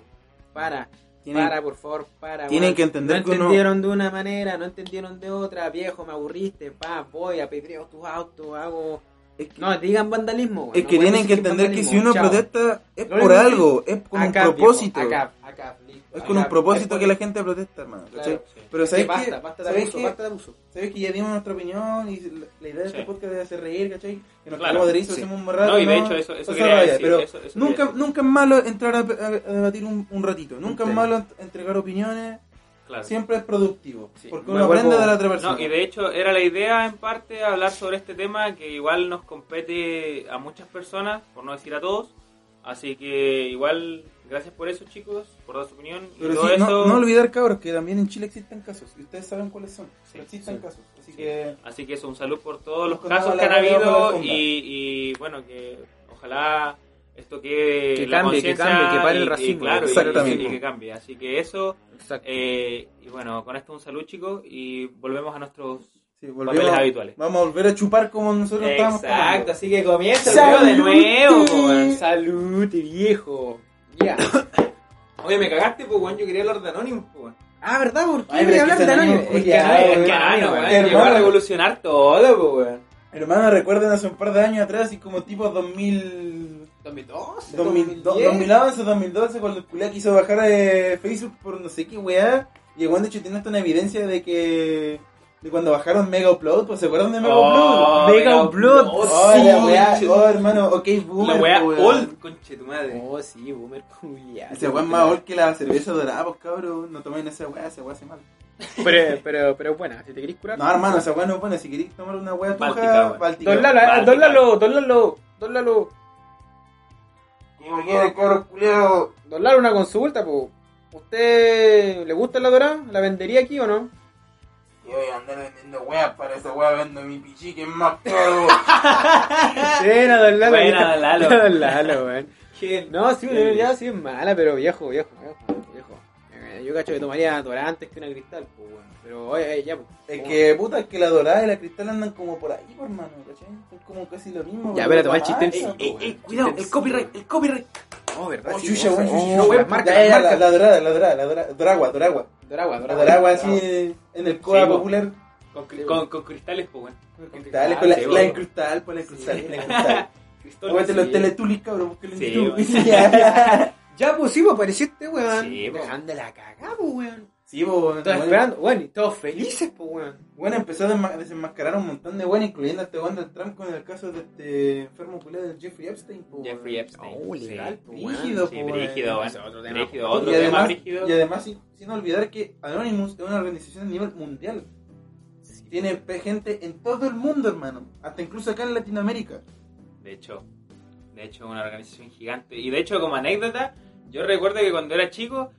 A: Para,
C: Tienen-
A: para, por favor, para.
C: tienen que entender
A: No
C: que uno-
A: entendieron de una manera, no entendieron de otra, viejo, me aburriste, pa, voy, apedreo tus autos, hago...
C: Es que,
A: No, digan vandalismo.
C: es que tienen que entender que si uno
A: chao.
C: protesta es
A: Lo
C: por algo, es con un
A: Acá,
C: propósito.
A: acá, acá, listo,
C: Es
A: acá.
C: con un propósito que la gente protesta, hermano.
A: Claro.
C: Pero
A: Es que
C: ¿sabes
A: basta, basta de
C: ¿Sabes
A: abuso, basta de abuso.
C: Sabes que ya dimos nuestra opinión y la, la idea de este
B: Sí.
C: podcast es hacer reír, ¿cachai? Que nos
B: Claro,
C: de risa,
A: sí.
C: hacemos un rato.
B: No, y de hecho, eso- eso quería decir,
C: Pero
B: eso- eso
C: nunca,
B: quería decir.
C: nunca es malo entrar a, a- a debatir un, un ratito. Nunca es malo ent- entregar opiniones.
B: Claro.
C: Siempre es productivo.
A: Sí.
C: Porque uno aprende
A: vuelvo-
C: de la otra persona.
B: No, y de hecho era la idea en parte hablar sobre este tema que igual nos compete a muchas personas, por no decir a todos. Así que igual, gracias por eso chicos, por dar su opinión. y
C: Pero
B: todo
C: sí, no,
B: eso.
C: no olvidar, cabros, que también en Chile existen casos. Y ustedes saben cuáles son.
B: Sí,
C: existen casos. Así que.
B: Así que eso, un saludo por todos los casos que han habido y, y, bueno, que ojalá esto
A: Que
B: la
A: cambie, que cambie, que pare el
B: y- y
A: racismo,
B: claro, y-
C: exactamente.
B: y, que cambie. Así que eso,
A: Exacto.
B: eh, y bueno, con esto un saludo chicos y volvemos a nuestros
C: Sí,
B: papeles
C: volvemos,
B: habituales.
C: vamos a volver a chupar como nosotros estábamos
B: Exacto, así que comienza el
A: ¡Salud!
B: video de nuevo.
A: Salud, viejo. Ya. <coughs>
B: Oye, me cagaste, pues, weón. Yo quería hablar de Anonymous, pues.
A: Ah, ¿verdad? ¿Por qué
C: Ay, pero
A: voy
C: es
A: a
C: que
A: hablar de Anonymous? Es que Anonymous-
B: que llegó a revolucionar todo, pues, weón.
C: Hermano, recuerden hace un par de años atrás, así como tipo 2000...
A: 2012,
C: 2000,
A: 2010.
C: 2011, 2012, cuando el culé quiso bajar de Facebook por no sé qué weá. Y el de hecho tiene hasta una evidencia de que... De cuando bajaron Mega Upload, pues ¿se acuerdan de Mega
B: Oh,
C: Upload?
A: Mega Upload.
C: Oh,
B: sí,
C: la weá, oh hermano, ok, boomer.
B: La weá
C: weón.
B: old, conche tu madre.
A: Oh, sí, boomer <laughs> culiado.
C: Ese weón más old que la cerveza dorada, pues cabrón. No tomen esa weá, esa weá hace mal.
A: Pero, pero, pero buena, si te querés curar.
C: No, hermano, esa weá no es buena. Si queréis tomar una weá tuja,
B: Báltica.
A: Don Lalo, don Lalo, don Lalo, don Lalo.
C: ¿Qué me quiere, cabrón culiao?
A: Don Lalo, una consulta, po. ¿Usted le gusta la dorada? ¿La vendería aquí o no?
C: Yo voy a andar vendiendo weas para esa weá vendo mi pichi que es más caro.
A: Buena, don Lalo.
B: Buena, don Lalo. <laughs>
A: Don Lalo, weón. No, sí, ya sí es mala, pero viejo, viejo, viejo, Yo cacho que tomaría dorada antes que una cristal, pues, weón. Pero, oye, eh, ya, pues.
C: Es que puta, es que la dorada y la cristal andan como por ahí, por mano, ¿cachai? Es como casi lo mismo.
A: Ya,
C: pero
A: espérate,
C: otra
A: más chiste.
C: marca,
A: Ey,
C: po,
A: ey,
C: weón.
B: Cuidado, el copyright, el copyright.
A: Oh, ¿verdad?
C: Oh,
A: Sí,
C: chucha, weón,
A: oh,
C: chucha,
A: oh,
C: weón. ya,
A: las
C: la,
A: marcas.
C: la dorada, la dorada, la dorada, doragua, doragua.
A: Doragua, doragua.
C: doragua así
A: doragua.
C: eh, en el coa popular.
B: Con, con, con cristales, pues, weón.
C: Con cristales, con la,
B: sí,
C: la incrustal, pues la incrustal,
A: Sí.
C: la incrustal. <laughs> Aguante los teletulis, cabrón, YouTube.
B: weón. <laughs>
C: Ya.
A: Pues sí, pues apareció este weón.
B: Sí, po.
A: Dejando la cagada, pues, weón.
C: Sí, pues, weón.
A: Todos esperando, weón, y todos felices, pues, weón.
C: Bueno, empezó a desenmascarar un montón de weones, incluyendo a este weón del Trump con el caso de este enfermo culero de Jeffrey Epstein. po,
B: Jeffrey
C: weón.
B: Epstein.
A: Oh,
B: sí.
A: legal, pues, weón.
C: Brígido,
B: Sí,
C: po, weón.
B: brígido, weón.
A: Ese es otro tema.
B: Brígido, otro
C: y
B: tema
C: además,
B: brígido.
C: y además sin, sin olvidar que Anonymous es una organización a nivel mundial. Tiene gente en todo el mundo, hermano. Hasta incluso acá en Latinoamérica.
B: De hecho, de hecho, una organización gigante. Y de hecho, como anécdota, yo recuerdo que cuando era chico,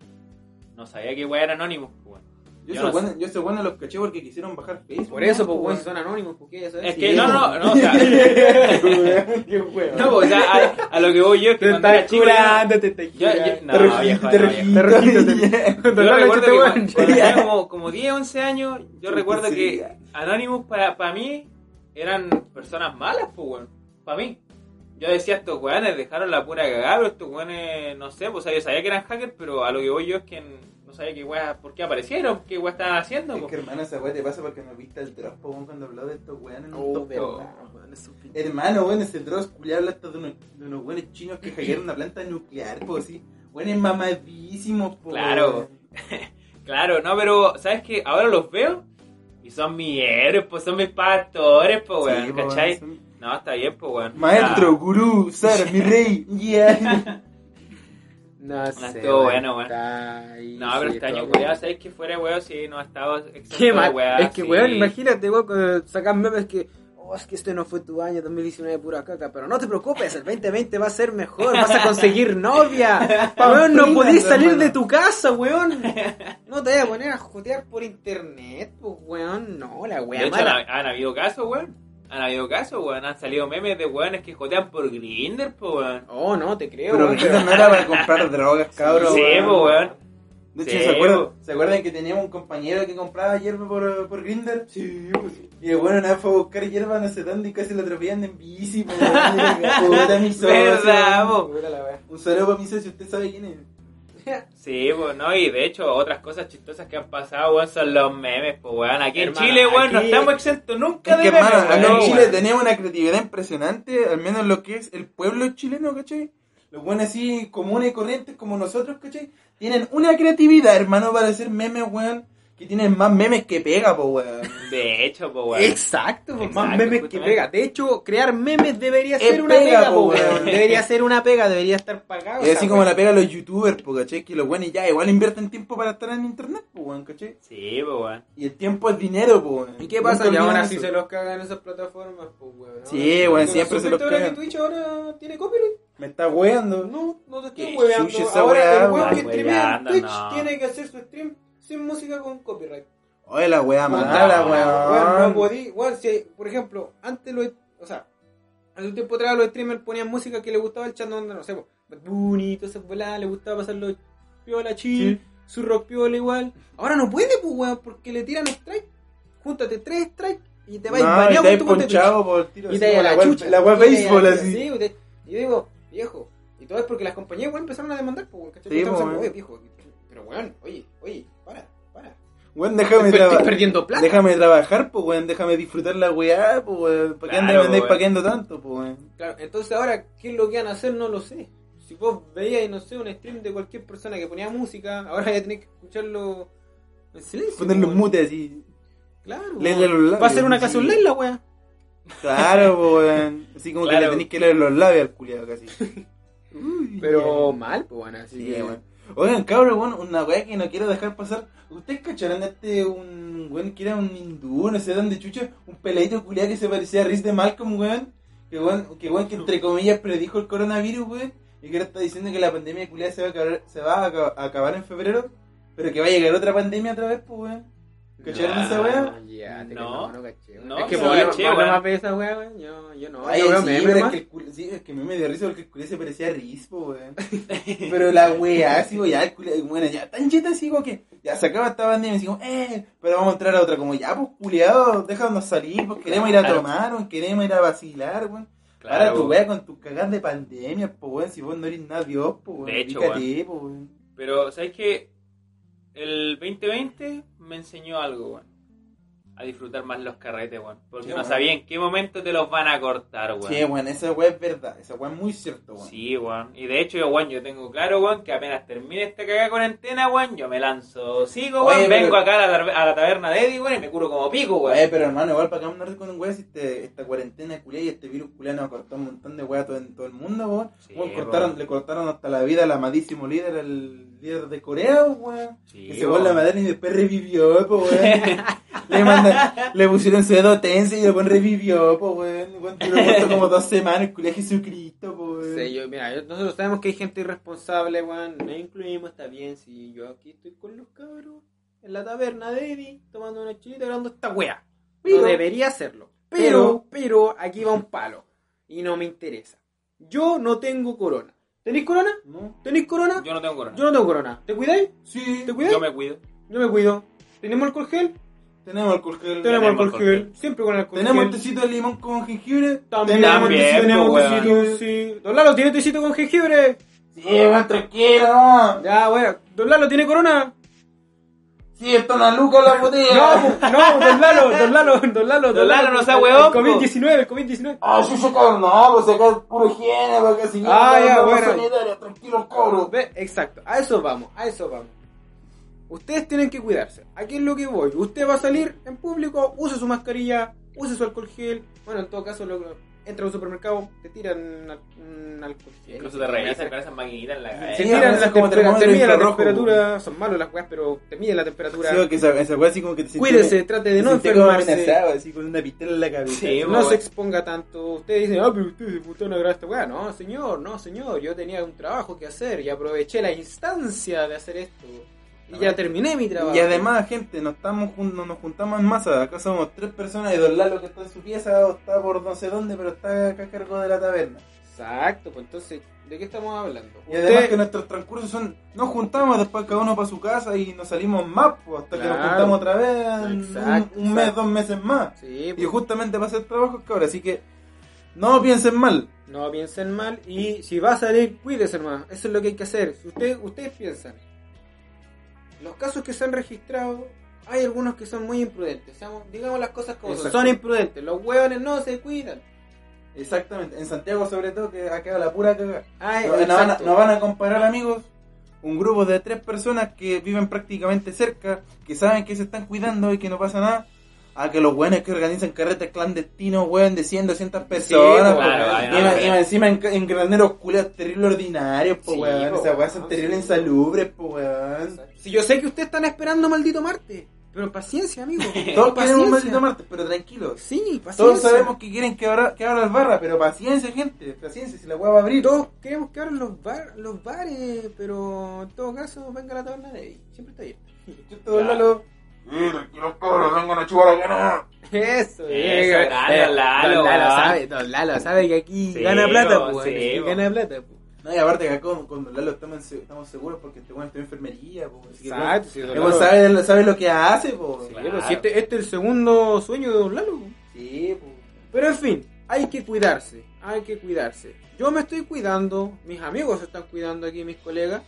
B: no sabía que weá era Anonymous, pues, weón.
C: Yo,
B: Yo
C: soy
B: no
C: bueno, yo soy bueno los caché porque quisieron bajar Facebook.
A: Por eso, pues, weón, si son anónimos, ¿por qué? Ya sabes.
B: Es
A: Sí,
B: que, no, no, no, o sea, <laughs> no, pues, o sea, a, a lo que voy yo es que
A: Te
B: cuando era
A: estás
B: chico,
A: te estás
B: yo- yo-
A: curando.
B: no,
C: Te te.
A: Don
B: Yo recuerdo que cuando, tenía como, como 10, 11 años, yo recuerdo que Anonymous para, para mí eran personas malas, pues, weón. Para mí. Yo decía, estos weones dejaron la pura cagada, pero estos weones, no sé, pues o sea, yo sabía que eran hackers, pero a lo que voy yo es que, no sabes qué weá, por qué aparecieron, qué weá estaban haciendo.
C: Es
B: po.
C: que hermano, esa weá te pasa porque no viste el drop, po, weón, cuando habló de estos weones en un
A: Oh,
C: top, po.
A: verdad, weón, es un pinche-
C: Hermano, weón, ese Dross culiado habla hasta de unos, de unos weones chinos que hackearon una planta nuclear, pues sí. Weones mamadísimos, po.
B: Claro. <laughs> Claro, no, pero ¿sabes qué? Ahora los veo y son mis héroes, pues son mis pastores, pues weón,
C: Sí, po,
B: ¿cachai?
C: son-
B: No, está bien, pues weón.
C: Maestro, gurú, Sar, mi rey, yeah. <laughs>
A: No sé.
B: estuvo bueno, weón. No, pero
A: sí,
B: este año, cuidado, ¿sabes que fuera weón? Sí, no ha estado
A: Qué
B: de
A: mal.
B: weá,
A: es que,
B: sí.
A: weón, imagínate, weón, cuando sacan memes que. Oh, es que este no fue tu año 2019 pura caca, pero no te preocupes, el 2020 va a ser mejor, vas a conseguir <laughs> novia. weón, no podés salir
C: hermano.
A: de tu casa, weón. <laughs> No te vayas a poner a jotear por internet, pues, weón. No, la
B: De
A: wea
B: hecho, han,
A: mala.
B: han habido casos, weón. Han habido casos, weón. Han salido memes de weones que jotean por Grindr, pues weón.
A: Oh, no, te creo,
C: Pero
A: weón.
C: que no era para comprar <laughs> drogas, cabrón.
B: Sí, pues weón.
C: De hecho,
B: Sí,
C: ¿se, acuerdan,
B: po.
C: ¿se acuerdan que teníamos un compañero que compraba hierba por, por Grindr? Sí, pues. Y el bueno, vez fue a buscar hierba no sé dónde y casi lo atropellan en bici, po, weón. Puta, mi <laughs> socio.
B: Verdad, po.
A: La.
C: Un saludo para mi socio, usted sabe quién es.
B: Sí, pues no, y de hecho, otras cosas chistosas que han pasado, weón, son los memes, pues weón. Aquí en Chile, weón, no estamos exentos nunca de
C: que,
B: memes,
C: acá en. Chile
A: weón.
C: tenemos una creatividad impresionante, al menos lo que es el pueblo chileno, ¿cachai? Los buenos así comunes y corrientes como nosotros, ¿cachai? Tienen una creatividad, hermano, para hacer memes, weón, que tienen más memes que pega, po, weón.
B: De hecho, pues weón.
A: Exacto, más
B: Exacto,
A: memes que pega. De hecho, crear memes debería
C: Es
A: ser una
C: pega,
A: pega,
C: po,
A: po,
C: weón.
A: weón. Debería ser una pega, debería estar pagado.
C: Es así como la pega a los youtubers, po, ¿cachai? Que los buenos ya igual invierten tiempo para estar en internet, po, weón, ¿cachai?
B: Sí, pues weón.
C: Y el tiempo es dinero, po, weón.
A: ¿Y qué pasa? Y aún así se los cagan esas plataformas, pues, weón.
C: Sí, weón,
A: ¿tú
C: siempre se los
A: supiste ahora
C: cagan.
A: que Twitch ahora tiene copyright?
C: Me está weando.
A: No, no te estoy
C: esa
A: Ahora
C: weá,
A: el weón que streamea en Twitch tiene que hacer su stream sin música con copyright.
C: Oye, la
A: Puta,
C: mala,
A: weón, no podí, weón, si, por ejemplo, antes lo, o sea, hace un tiempo atrás los streamers ponían música que le gustaba el chat no sé, pues, Bad Bunny, todas esas voladas, le gustaba pasarlo piola, chill, su rock piola igual. Ahora no puede, pues, weón, porque le tiran strike. Júntate tres strikes y te vas
C: No,
A: baneado con tu
C: ponchado por tiro.
A: Y te la chucha.
C: La béisbol, así.
A: Sí, yo digo, viejo, y todo es porque las compañías, weón, empezaron a demandar, pues, weón, ¿cachai?
C: Sí,
A: Estamos
C: weón.
A: oye, viejo, pero weón, oye, oye.
C: Weón, déjame trabajar.
A: perdiendo plata.
C: Déjame trabajar, pues, weón. Déjame disfrutar la weá, pues, weón. ¿Para qué
B: Claro,
C: andas andáis paqueando tanto, pues, weón?
A: Claro, entonces ahora, ¿qué es lo que van a hacer? No lo sé. Si vos veías, no sé, un stream de cualquier persona que ponía música, ahora ya tenés que escucharlo en silencio.
C: Ponerlo en mute así.
A: Claro.
C: Leerle los labios,
A: Va a ser una clase online la wea.
C: Claro, weón. Así como que le tenéis que leer los labios al culiado casi. <laughs> Uy,
A: Pero mal, pues bueno, así
C: Sí,
A: que.
C: Oigan, cabrón, bueno, una weá que no quiero dejar pasar. ¿Ustedes cacharon este un weón que era un hindú, no sé dónde chucha? Un peladito culiado que se parecía a Riz de Malcolm, weón. Que weón, que weón que entre comillas predijo el coronavirus, weón. Y que ahora está diciendo que la pandemia culiada se va a acabar, se va a acabar en febrero. Pero que va a llegar otra pandemia otra vez, pues, weón. ¿Cacharon esa weá?
A: Ya, te
B: No.
A: no, no caché. weón.
B: No,
A: es que
B: no
A: por lo
B: weón.
A: más ve esa wea, weón. Yo, yo no.
C: Ay,
A: yo veo
C: sí,
A: memes
C: pero es que el culo, sí, es que a mí me dio risa porque el culo se parecía a Riz, po, weón. Pero la weá, así, weón, ya el culo, bueno, ya tan cheta así, como que ya se acaba esta pandemia, así como, eh, pero vamos a entrar a otra, como ya, pues, culiado, déjanos salir, pues queremos ir a
B: Claro.
C: tomar, weón, queremos ir a vacilar, weón.
B: Claro,
C: tu
B: weón.
C: weá con tus cagas de pandemia, pues, weón, si vos no eres nada Dios, pues, weón.
B: De hecho,
C: Fíjate, pues, weón.
B: Pero, ¿sabes qué? El 2020 me enseñó algo, weón. A disfrutar más los carretes, weón. Porque
C: Sí,
B: no
C: weón.
B: sabía en qué momento te los van a cortar, weón.
C: Sí, weón, esa weá es verdad, esa weá es muy cierto, weón.
B: Sí, weón. Y de hecho, yo, weón, yo tengo claro, weón, que apenas termine esta cagada cuarentena, weón, yo me lanzo. Sigo, weón,
C: pero-
B: vengo acá a la, tar- a la taberna de Eddie, weón, y me curo como pico, weón.
C: Oye, pero hermano, igual para acá con un weá, si este- esta cuarentena culia y este virus culia nos cortó un montón de weá todo, en todo el mundo, weón.
B: Sí,
C: Weón, cortaron,
B: weón.
C: le cortaron hasta la vida al amadísimo líder, el líder de Corea, weón.
B: Sí,
C: que se a la
B: weón.
C: madera y después revivió, weón. <laughs> le, <laughs> le pusieron su dedo tenso y después revivió, po, weón. Muerto como dos semanas, el culia Jesucristo, po, weón.
A: Sí, yo, mira, nosotros sabemos que hay gente irresponsable, weón. No incluimos, está bien. Si yo aquí estoy con los cabros en la taberna de Eddie, tomando una chilita, grabando esta wea.
C: Pero-
A: no debería hacerlo. Pero, pero, aquí va un palo. Y no me interesa. Yo no tengo corona. ¿Tenéis corona?
C: ¿No?
A: ¿Tenéis corona?
B: Yo no tengo corona.
A: Yo no tengo corona. ¿Te cuidáis?
C: Sí,
A: ¿Te cuidáis?
B: Yo me cuido.
A: Yo me cuido. ¿Tenemos alcohol gel?
C: Tenemos alcohol gel.
A: Tenemos alcohol gel.
B: gel.
A: Siempre con alcohol
C: Tenemos
A: gel.
C: tecito de limón con jengibre.
A: También,
C: Tenemos
B: También,
A: tenemos
B: weón.
A: tecito, sí. Don Lalo, ¿tiene tecito con jengibre?
C: Sí, weón, tranquilo.
A: Ya, bueno. Don Lalo, ¿tiene corona?
C: Sí, esto una luca la botella.
A: No, no, don Lalo, don Lalo, don Lalo,
B: Don Lalo, no sea po.
A: COVID-19, el COVID-19.
C: Ah, sí, se cabrón. No, pues acá es puro higiene, porque si no,
A: Ah, ya,
C: no,
A: bueno.
C: sanitaria, tranquilo, cabro.
A: Ve, Exacto, a eso vamos, a eso vamos. Ustedes tienen que cuidarse. Aquí es lo que voy. Usted va a salir en público, use su mascarilla, use su alcohol gel. Bueno, en todo caso, lo, entra a un supermercado, te tiran al- un alcohol gel.
B: Incluso te revisan con esas maquinitas en la
A: Te
B: cabeza.
C: Sí,
A: tiran
C: a
A: la
C: veces como
A: temperatura, te
C: termómetro
A: miden la temperatura. Son malos las weas, pero te miden la temperatura.
C: Sí, que esa, esa weá así como que te
A: Cuídese, trate de
C: te
A: no enfermarse.
C: amenazado, así con una pistola en la cabeza.
B: Sí,
A: No se exponga tanto. Ustedes dicen, ah, pero usted se a grabar esta weá. No, señor, no, señor. Yo tenía un trabajo que hacer y aproveché la instancia de hacer esto. Y ya terminé mi trabajo.
C: Y además, gente, nos, estamos no nos juntamos en masa. Acá somos tres personas y Don Lalo que está en su pieza o está por no sé dónde, pero está acá a cargo de la taberna.
A: Exacto, pues entonces, ¿de qué estamos hablando?
C: Y además
A: Usted-
C: que nuestros transcursos son, nos juntamos después cada uno para su casa y nos salimos más, pues, hasta que nos juntamos otra vez
A: Exacto,
C: un, un mes, dos meses más.
A: Sí,
C: Y
A: pues,
C: justamente para hacer trabajos cabros, así que no piensen mal.
A: no piensen mal y si va a salir, cuídese hermano. Eso es lo que hay que hacer. Si usted, ustedes piensan, los casos que se han registrado, hay algunos que son muy imprudentes. Seamos- digamos las cosas como son. Son imprudentes. Los hueones no se cuidan.
C: Exactamente, en Santiago sobre todo que ha quedado la pura cagada. No, no van, a, no van a comparar amigos, un grupo de tres personas que viven prácticamente cerca, que saben que se están cuidando y que no pasa nada, a que los buenos que organizan carretes clandestinos, weón, de 100, 200 personas,
A: pues,
C: po,
B: claro,
C: y,
B: ay, no,
C: ma-
B: no,
C: y
B: no.
C: más encima en, en graneros culiados terribles ordinarios, po,
A: Sí,
C: weón, esas weas son terribles
A: sí.
C: insalubres, po, weón.
A: Si yo sé que ustedes están esperando maldito Marte, pero paciencia, amigo. <laughs>
C: Todos
A: Paciencia.
C: queremos un maldito martes, pero tranquilos.
A: Sí, paciencia.
C: Todos sabemos que quieren que abra, que abra las barras, pero paciencia, gente, paciencia, si la wea va a abrir.
A: Todos queremos que abran los, bar, los bares, pero en todo caso, venga la taberna de ahí. Siempre está abierta.
C: Yo todo el Tranquilos cabros, vengan a chupar acá nada.
A: Eso,
B: Eso, grande,
A: eh,
B: Lalo,
A: don Lalo sabe, don Lalo sabe que aquí
B: Sí,
A: gana plata, pues.
B: sí,
A: gana plata, pues.
C: No, y aparte que acá con, con Don Lalo estamos, estamos seguros porque este weón está en enfermería, po. Así que
A: Exacto, sí, Lalo-
C: sabe, sabe lo que hace, po.
A: Sí,
B: Claro.
A: pues, si este, este es el segundo sueño de Don Lalo.
C: Sí, po.
A: Pero en fin, hay que cuidarse, hay que cuidarse. Yo me estoy cuidando, mis amigos se están cuidando aquí, mis colegas.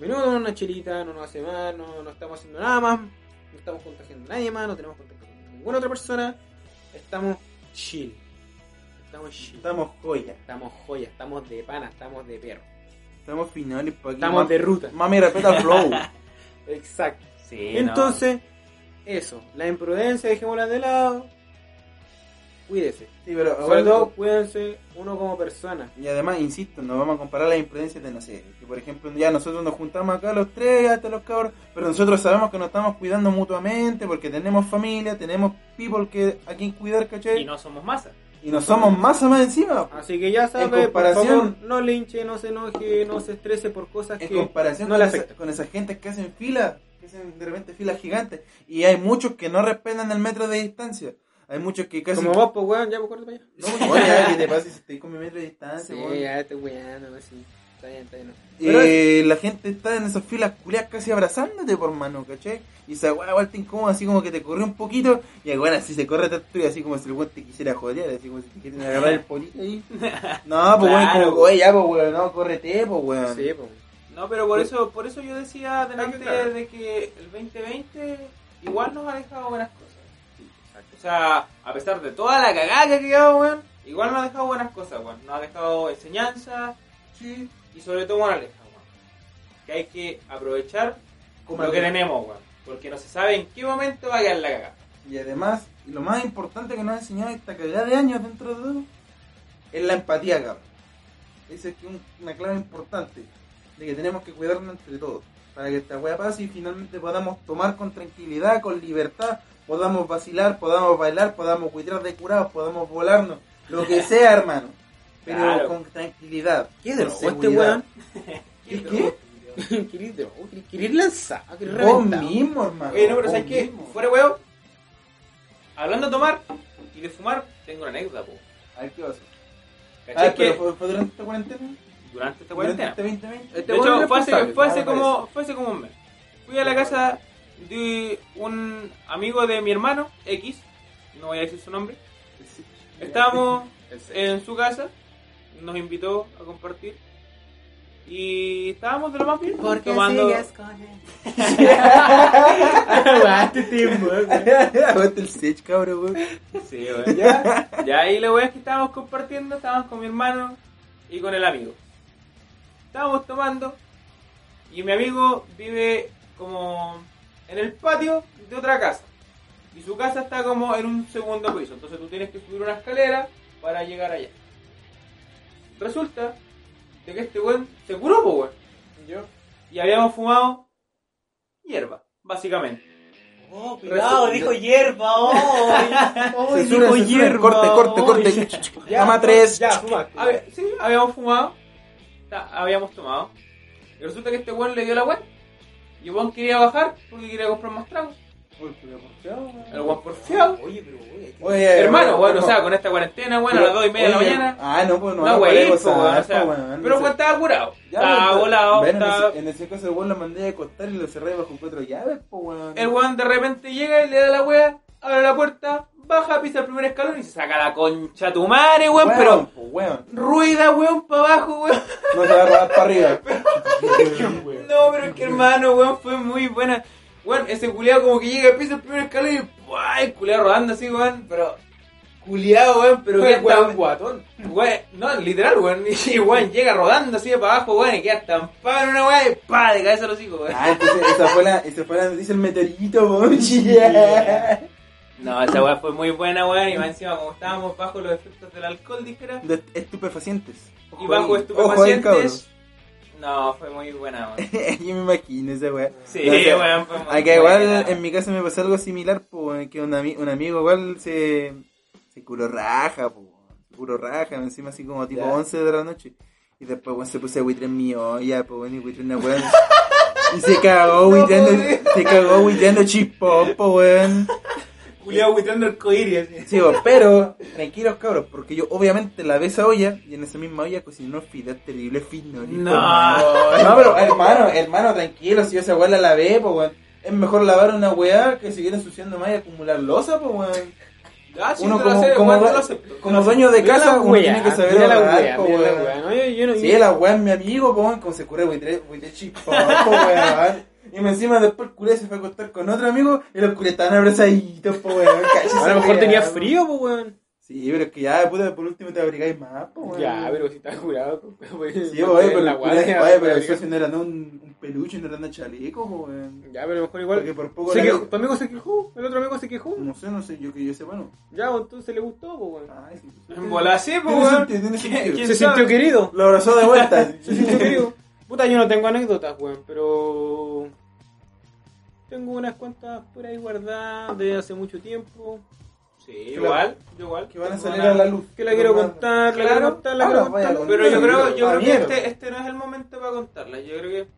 A: Tomar una chelita, no nos hace mal, no, no estamos haciendo nada más, no estamos contagiando a nadie más, no tenemos contacto con ninguna otra persona. Estamos chill. Estamos chill.
C: Estamos joya.
A: Estamos joya, estamos de pana, estamos de perro.
C: Estamos finales pa' aquí.
A: Estamos de ruta.
C: Mami, respeta el flow. <laughs>
A: Exacto.
B: Sí,
A: Entonces, eso, la imprudencia dejémosla de lado. Cuídese.
C: Sí, pero
A: Sobre todo, cuídense uno como persona.
C: Y además, insisto, no vamos a comparar las imprudencias de, no sé, que por ejemplo, ya nosotros nos juntamos acá los tres, hasta los cabros, pero nosotros sabemos que nos estamos cuidando mutuamente porque tenemos familia, tenemos people que a quien cuidar. ¿cachai?
B: Y no somos masa.
C: Y no somos más más encima.
A: Así que ya sabe,
C: En
A: por
C: comparación-
A: favor, no linche, no se enoje, no se estrese por cosas
C: En
A: que
C: comparación
A: no
C: con,
A: le
C: esa,
A: afectan.
C: con esa gente que hacen fila, que hacen de repente filas gigantes. Y hay muchos que no respetan el metro de distancia. Hay muchos que casi...
A: Como vos, pues weón, ya me acuerdo para allá.
C: No, ya, ¿qué te pasa si estoy con mi metro de distancia?
A: Sí,
C: weón?
A: ya estoy weando, pues sí. Está bien, está bien.
C: Eh, la gente está en esas filas culiadas casi abrazándote por mano, ¿cachai? Y esa weá igual te incomoda, así como que te corre un poquito, y igual así se corre tanto y así como si el weón te quisiera joder, así como si te quieren agarrar el polito ahí. <laughs> No, pues weón,
B: Claro.
C: como, oye, ya, pues weón, no, córrete, pues weón.
A: Sí, pues.
B: No, pero por eso, por eso yo decía delante de que el 2020 igual nos ha dejado buenas cosas. O sea, a pesar de toda la cagada que ha quedado, weón, igual nos ha dejado buenas cosas, weón. Nos ha dejado enseñanza
C: Sí.
B: y sobre todo moraleja, weón. Que hay que aprovechar
C: Como
B: lo que tenemos, weón. Porque no se sabe en qué momento va a quedar la cagada.
C: Y además, y lo más importante que nos ha enseñado esta cagada de años dentro de todo, es la empatía, cabrón. Esa es una clave importante, de que tenemos que cuidarnos entre todos, para que esta weá pase y finalmente podamos tomar con tranquilidad, con libertad, podamos vacilar, podamos bailar, podamos cuidar de curados, podamos volarnos, lo que sea, <laughs> hermano. Pero
B: Claro.
C: con tranquilidad.
A: ¿Qué droga este weón? <laughs> <laughs>
C: ¿Qué qué?
A: ¿Querés droga? ¿Querés lanzar? ¿Querés
C: Vos mismo, hermano.
B: Oye, no, pero ¿sabes qué? Fuera weón. Hablando de tomar y de fumar, tengo una anécdota, po.
C: A ver qué pasa.
B: ¿Cachai
C: Ah,
B: que
C: fue, durante esta cuarentena.
B: durante esta
C: Durante
B: cuarentena?
C: este 2020.
A: Este
B: De hecho,
A: es
B: fue hace, fue, hace
C: Ah,
B: como, fue hace como un mes. Fui a la casa de un amigo de mi hermano, X, no voy a decir su nombre. Estábamos en su casa, nos invitó a compartir. Y estábamos de lo más bien. tomando. <laughs>
A: Aguante, Tim, weón.
C: Aguanta el sech, cabrón.
B: Sí. Ya, ya ahí la weá es que estábamos compartiendo, estábamos con mi hermano y con el amigo. Estábamos tomando y mi amigo vive como en el patio de otra casa. Y su casa está como en un segundo piso. Entonces tú tienes que subir una escalera para llegar allá. Resulta de que este weón se curó, pues weón.
A: Yo.
B: Y habíamos fumado hierba, básicamente.
D: Oh, cuidado, dijo hierba, oh. <laughs> oh
C: Censura,
D: dijo
C: censura.
D: hierba.
C: Corte, corte,
D: oh.
C: corte. <laughs>
A: Ya,
C: Toma tres.
A: Ya, fumaste.
B: A ver, sí, habíamos fumado, habíamos tomado. Y resulta que este weón le dio la weá. Y el weón quería bajar porque quería comprar más tragos. El weón porfiado.
D: Oye, pero oye, ¿qué-
C: Oye,
B: Hermano, bueno, o sea, con esta cuarentena, bueno, a las dos y media de la mañana.
C: Ah, no, pues no.
B: No,
C: para
B: pues, o sea,
C: pues, weón,
B: pero
C: sé.
B: estaba curado.
C: Ya,
B: Estaba volado.
C: ven, en,
B: estaba-
C: ese, en ese caso, el weón lo mandé a acostar y lo cerré bajo cuatro llaves, pues, weón.
B: El weón de repente llega y le da la wea, abre la puerta, baja, pisa el primer escalón y se saca la concha a tu madre, weón,
C: Weón,
B: pero
C: pues, weón.
B: ruida, weón, para abajo, weón.
C: No se va a rodar para arriba. <laughs>
B: No, pero es que hermano, weón, fue muy buena. Weón, ese culiado como que llega, pisa el primer escalón y ¡buah! el culiado rodando así, weón, pero. Culiado, weón, pero que
A: Fue weón guatón.
B: Weón, no, literal, weón. <laughs> Y weón llega rodando así de para abajo, weón, y queda estampado en una weá y pa, de cabeza a los hijos, weón.
C: Ah, entonces esa fue la, esa fue la noticia del meteorito, weón. <laughs> Yeah.
B: No, esa weá fue muy buena, weón, y más encima como estábamos bajo los efectos del alcohol, dijera,
C: De estupefacientes.
B: y bajo
C: Ojo
B: estupefacientes. No, fue muy buena, weón. <laughs>
C: Yo me imagino esa weá.
B: Sí,
C: No, o sea,
B: weón, fue muy
C: Acá igual
B: buena.
C: en mi casa me pasó algo similar, pues, que un, ami- un amigo igual se, se curó raja, pues, se curó raja, encima así como tipo
A: Ya.
C: 11 de la noche. Y después, weón, se puso a buitre en mi olla, pues, bueno, y buitre una weón. <laughs> Y se cagó buitreando, se cagó buitreando chispón, pues, weón.
B: Así.
C: Sí, pero, tranquilos cabros, porque yo obviamente lavé esa olla y en esa misma olla cociné unos fideos terribles finos. hijo,
B: No.
C: No, pero hermano, hermano, tranquilo, si yo esa weá la lavé, pues weón. Es mejor lavar una weá que seguir ensuciando más y acumular losa, pues weón.
B: Ah, sí,
C: Uno como,
B: acepto,
C: como, como dueño de casa, uno
A: wea,
C: tiene que saber
A: la wea,
C: po.
A: No, yo, yo no,
C: Sí, la weá es mi amigo, po, como se cura buitre, buitre chispón, po, weón. Y me encima después el culé se fue a acostar con otro amigo y los culés estaban abrazaditos, po, weón. <laughs>
A: A lo mejor tenía frío, pues, weón.
C: Sí, pero es que ya, puta, por último te abrigáis más, po, weón.
A: Ya, pero si está curado, pues.
C: Sí, oye, pero,
A: la guardia.
C: pero
A: pues,
C: socio no era no, un, un peluche, no era un chaleco, po, weón.
A: Ya, pero a lo mejor
C: Porque
A: igual.
C: por poco
A: Se
C: la-
A: quejó, tu amigo se quejó, el otro amigo se quejó.
C: No sé, no sé, yo que yo sepa, no.
A: Ya, pues, entonces le gustó, pues, weón.
C: Ay, sí.
B: En bola sí, pues,
C: Tiene
B: weón.
C: sentido, tiene sentido.
B: ¿Quién
A: Se sintió querido.
C: Lo abrazó de vuelta. <laughs>
A: Se sintió querido. Puta, yo no tengo anécdotas, weón, pero. Tengo unas cuantas por ahí guardadas de hace mucho tiempo.
B: Sí, igual, yo igual.
C: que van a salir a la luz.
A: Que la quiero contar, la
B: Claro.
A: quiero contar, la
C: Ah,
A: quiero contar.
B: Pero yo creo, yo creo que este, este no es el momento para contarla. Yo creo que.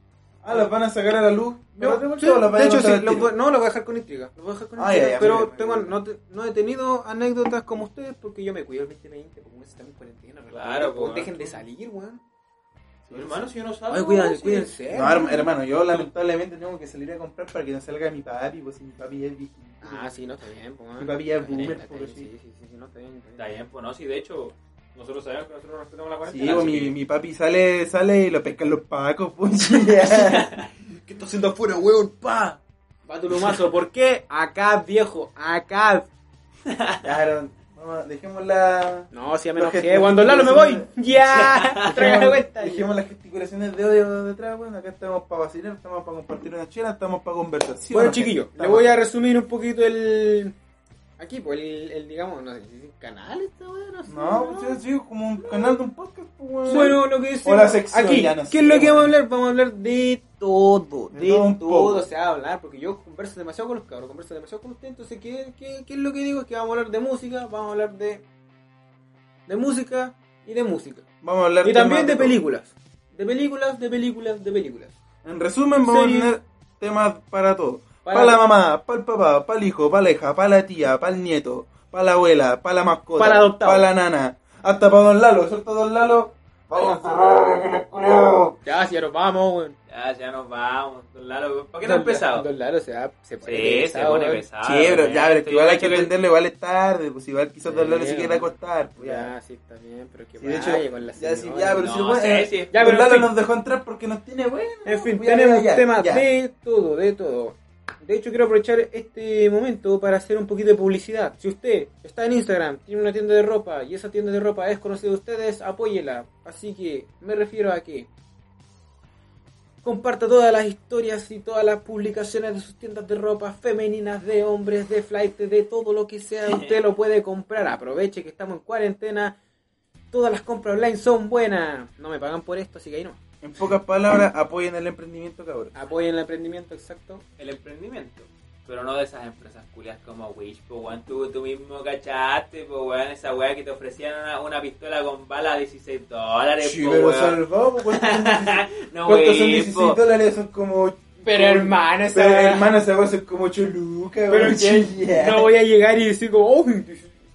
C: Ah, las van a sacar a la luz.
A: Yo,
C: ¿Pero
A: sí,
C: o las van
A: de hecho, sí, lo no lo voy a dejar con intriga. Lo voy a dejar con
C: Ah,
A: intriga.
C: ya, ya,
A: pero tengo, no, te- no he tenido anécdotas como ustedes porque yo me cuido el 2020, porque como estamos en cuarentena.
B: Claro,
A: pues,
B: pues,
A: dejen de salir, weón.
B: Hermano, si yo no sabía.
A: Ay, cuídense,
B: sí.
A: cuídense.
C: No, herma- hermano, yo lamentablemente tengo que salir a comprar para que no salga mi papi, pues si mi papi ya es viejito.
A: Ah, sí, no está bien, pues.
C: Mi papi ya es boomer,
A: está
C: porque
A: bien,
C: sí.
A: sí, sí, sí, sí, no está bien. está bien.
B: Pues no, sí, de hecho, nosotros sabemos que nosotros respetamos la
C: Sí,
B: cuarentena.
C: pues,
B: así
C: mi,
B: que-
C: mi papi sale, sale y lo pescan los pacos, pues. <laughs> ¿Qué está haciendo afuera, weón? Pa.
A: Va tu lumazo, ¿por qué? Acá, viejo, acá.
C: Claro, dejemos la.
A: No, si ya me enojé. Cuando Lalo me voy. <laughs> Ya. Traga la
C: Dejemos,
A: vuelta.
C: dejemos las gesticulaciones de odio detrás, bueno, acá estamos para vacilar, estamos para compartir una chela, estamos para conversar. ¿sí o
A: Bueno,
C: no,
A: chiquillos, le voy a resumir un poquito el. Aquí, pues, el, el, digamos, no sé si es canal esta weá, no sé.
C: No, pues sí, sí, como un canal de un podcast, pues, weón.
A: Bueno, lo que es.
C: O la sección,
A: Aquí,
C: ya no sé,
A: ¿qué es lo que vamos a hablar? Vamos a hablar de todo.
C: De
A: De,
C: todo un
A: todo,
C: poco.
A: se va a hablar, porque yo converso demasiado con los cabros, converso demasiado con ustedes. Entonces, ¿qué, qué, qué es lo que digo? Es que vamos a hablar de música, vamos a hablar de. de música y de música.
C: Vamos a hablar
A: Y también de películas. De películas, de películas, de películas.
C: En resumen, vamos
A: Series.
C: a tener temas para todo.
A: Para-
C: Para, la mamá, para el papá, para el hijo, para la hija, para la tía, para el nieto, para la abuela, para la mascota,
A: Para
C: para la nana, hasta para Don Lalo, suelta Don Lalo. Vaya a cerrar el culiao.
A: Ya, si ya nos vamos, weón.
B: Ya, Ya, ya nos vamos. Don Lalo, ¿por qué no ha
A: Don-? Don Lalo se, va, se pone
B: Sí, se
A: pesado,
B: pone pesado.
C: Sí, pero ya, pero es que igual hay que entenderlo, igual es tarde, pues igual quizás
A: Sí,
C: Don Lalo se quiere acostar. Pues, ya.
A: Ya, sí, está bien, pero que
C: Sí, de
A: vaya
C: hecho,
A: con la
C: ya, sí, ya, pero
B: No
C: si weón-
B: sé,
C: eh,
B: sí.
A: Ya,
C: Don
A: pero en
C: Lalo
A: fin.
C: nos dejó entrar porque nos tiene bueno.
A: En fin,
C: pues, ya,
A: tenemos temas de todo, de todo. De hecho, quiero aprovechar este momento para hacer un poquito de publicidad. Si usted está en Instagram, tiene una tienda de ropa y esa tienda de ropa es conocida de ustedes, apóyela. Así que me refiero a que comparta todas las historias y todas las publicaciones de sus tiendas de ropa femeninas, de hombres, de flight, de todo lo que sea. Usted lo puede comprar. Aproveche que estamos en cuarentena. Todas las compras online son buenas. No me pagan por esto, así que ahí no.
C: En pocas palabras, apoyen el emprendimiento, cabrón.
A: Apoyen el emprendimiento, exacto.
B: el emprendimiento. Pero no de esas empresas culias como Wish, pues weón, tú, tú mismo cachaste, pues weón, esa weá que te ofrecían una, una pistola con bala a 16 dólares,
C: Sí,
B: pues
C: pero
B: weón.
C: salvamos. <laughs> <laughs> ¿Cuántos son 16
B: No,
C: cuántos son
B: Wish,
C: 16
B: po.
C: dólares? Son como.
A: Pero,
C: como-
A: hermano, esa
C: Pero hermano, esa weá son como 8 lucas,
A: Pero
C: weón. <laughs>
A: no voy a llegar y decir como, oh,